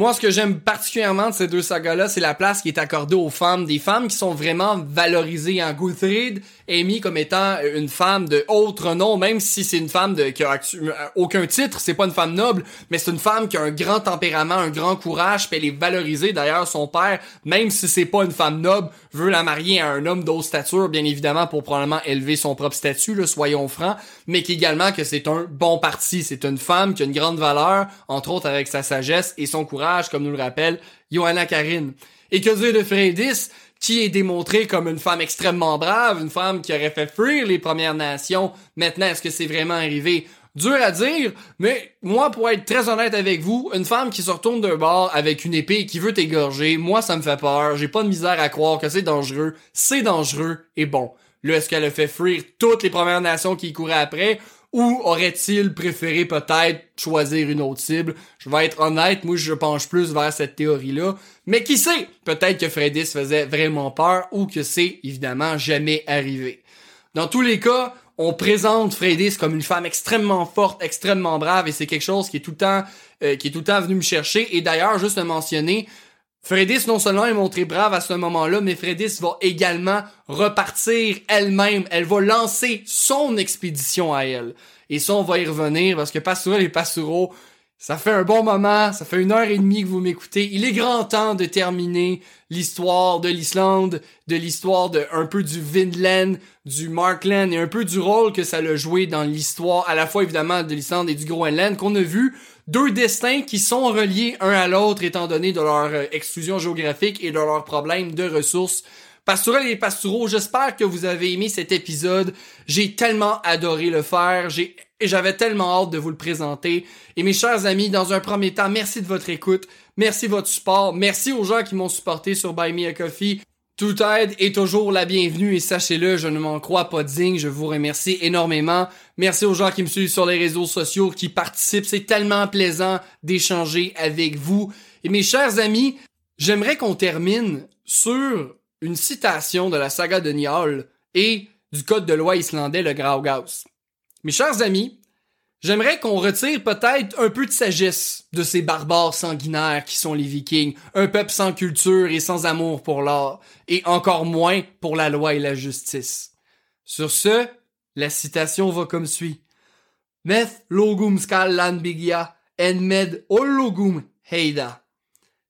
Moi, ce que j'aime particulièrement de ces deux sagas-là, c'est la place qui est accordée aux femmes. Des femmes qui sont vraiment valorisées. En Guthrid est mis comme étant une femme de autre nom, même si c'est une femme qui a aucun titre, c'est pas une femme noble, mais c'est une femme qui a un grand tempérament, un grand courage, puis elle est valorisée. D'ailleurs, son père, même si c'est pas une femme noble, veut la marier à un homme d'autre stature, bien évidemment, pour probablement élever son propre statut, là, soyons francs, mais qu'également que c'est un bon parti. C'est une femme qui a une grande valeur, entre autres avec sa sagesse et son courage comme nous le rappelle Johanna Karine. Et que dire de Freydis, qui est démontrée comme une femme extrêmement brave, une femme qui aurait fait fuir les Premières Nations. Maintenant, est-ce que c'est vraiment arrivé? Dur à dire, mais moi, pour être très honnête avec vous, une femme qui se retourne d'un bord avec une épée et qui veut t'égorger, moi, ça me fait peur. J'ai pas de misère à croire que c'est dangereux. C'est dangereux et bon. Là, est-ce qu'elle a fait fuir toutes les Premières Nations qui couraient après? Ou aurait-il préféré peut-être choisir une autre cible? Je vais être honnête, moi je penche plus vers cette théorie-là. Mais qui sait? Peut-être que Freddy faisait vraiment peur ou que c'est évidemment jamais arrivé. Dans tous les cas, on présente Freydis comme une femme extrêmement forte, extrêmement brave, et c'est quelque chose qui est tout le temps, euh, qui est tout le temps venu me chercher. Et d'ailleurs, juste à mentionner, Fredis non seulement est montré brave à ce moment-là, mais Fredis va également repartir elle-même. Elle va lancer son expédition à elle. Et ça, on va y revenir parce que Pastourel et Pastoureau, Ça fait un bon moment, ça fait une heure et demie que vous m'écoutez. Il est grand temps de terminer l'histoire de l'Islande, de l'histoire de un peu du Vinland, du Markland et un peu du rôle que ça a joué dans l'histoire, à la fois évidemment de l'Islande et du Groenland, qu'on a vu deux destins qui sont reliés un à l'autre étant donné de leur euh, exclusion géographique et de leurs problèmes de ressources. Pastourel et Pastoureau, j'espère que vous avez aimé cet épisode. J'ai tellement adoré le faire. J'ai et j'avais tellement hâte de vous le présenter. Et mes chers amis, dans un premier temps, merci de votre écoute, merci de votre support, merci aux gens qui m'ont supporté sur Buy Me a Coffee. Toute aide est toujours la bienvenue et sachez-le, je ne m'en crois pas digne, je vous remercie énormément. Merci aux gens qui me suivent sur les réseaux sociaux, qui participent, c'est tellement plaisant d'échanger avec vous. Et mes chers amis, j'aimerais qu'on termine sur une citation de la saga de Niall et du code de loi islandais, le Graugaus. Mes chers amis, j'aimerais qu'on retire peut-être un peu de sagesse de ces barbares sanguinaires qui sont les Vikings, un peuple sans culture et sans amour pour l'art, et encore moins pour la loi et la justice. Sur ce, la citation va comme suit. Meth logum skal bigia en med ologum heida.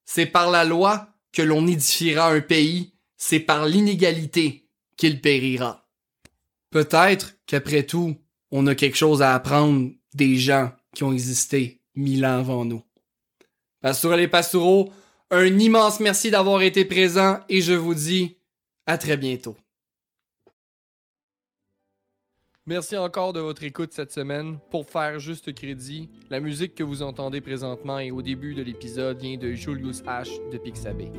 C'est par la loi que l'on édifiera un pays, c'est par l'inégalité qu'il périra. Peut-être qu'après tout, on a quelque chose à apprendre des gens qui ont existé mille ans avant nous. Pastourel et Pastoureau, un immense merci d'avoir été présent et je vous dis à très bientôt. Merci encore de votre écoute cette semaine. Pour faire juste crédit, la musique que vous entendez présentement et au début de l'épisode vient de Julius H de Pixabay.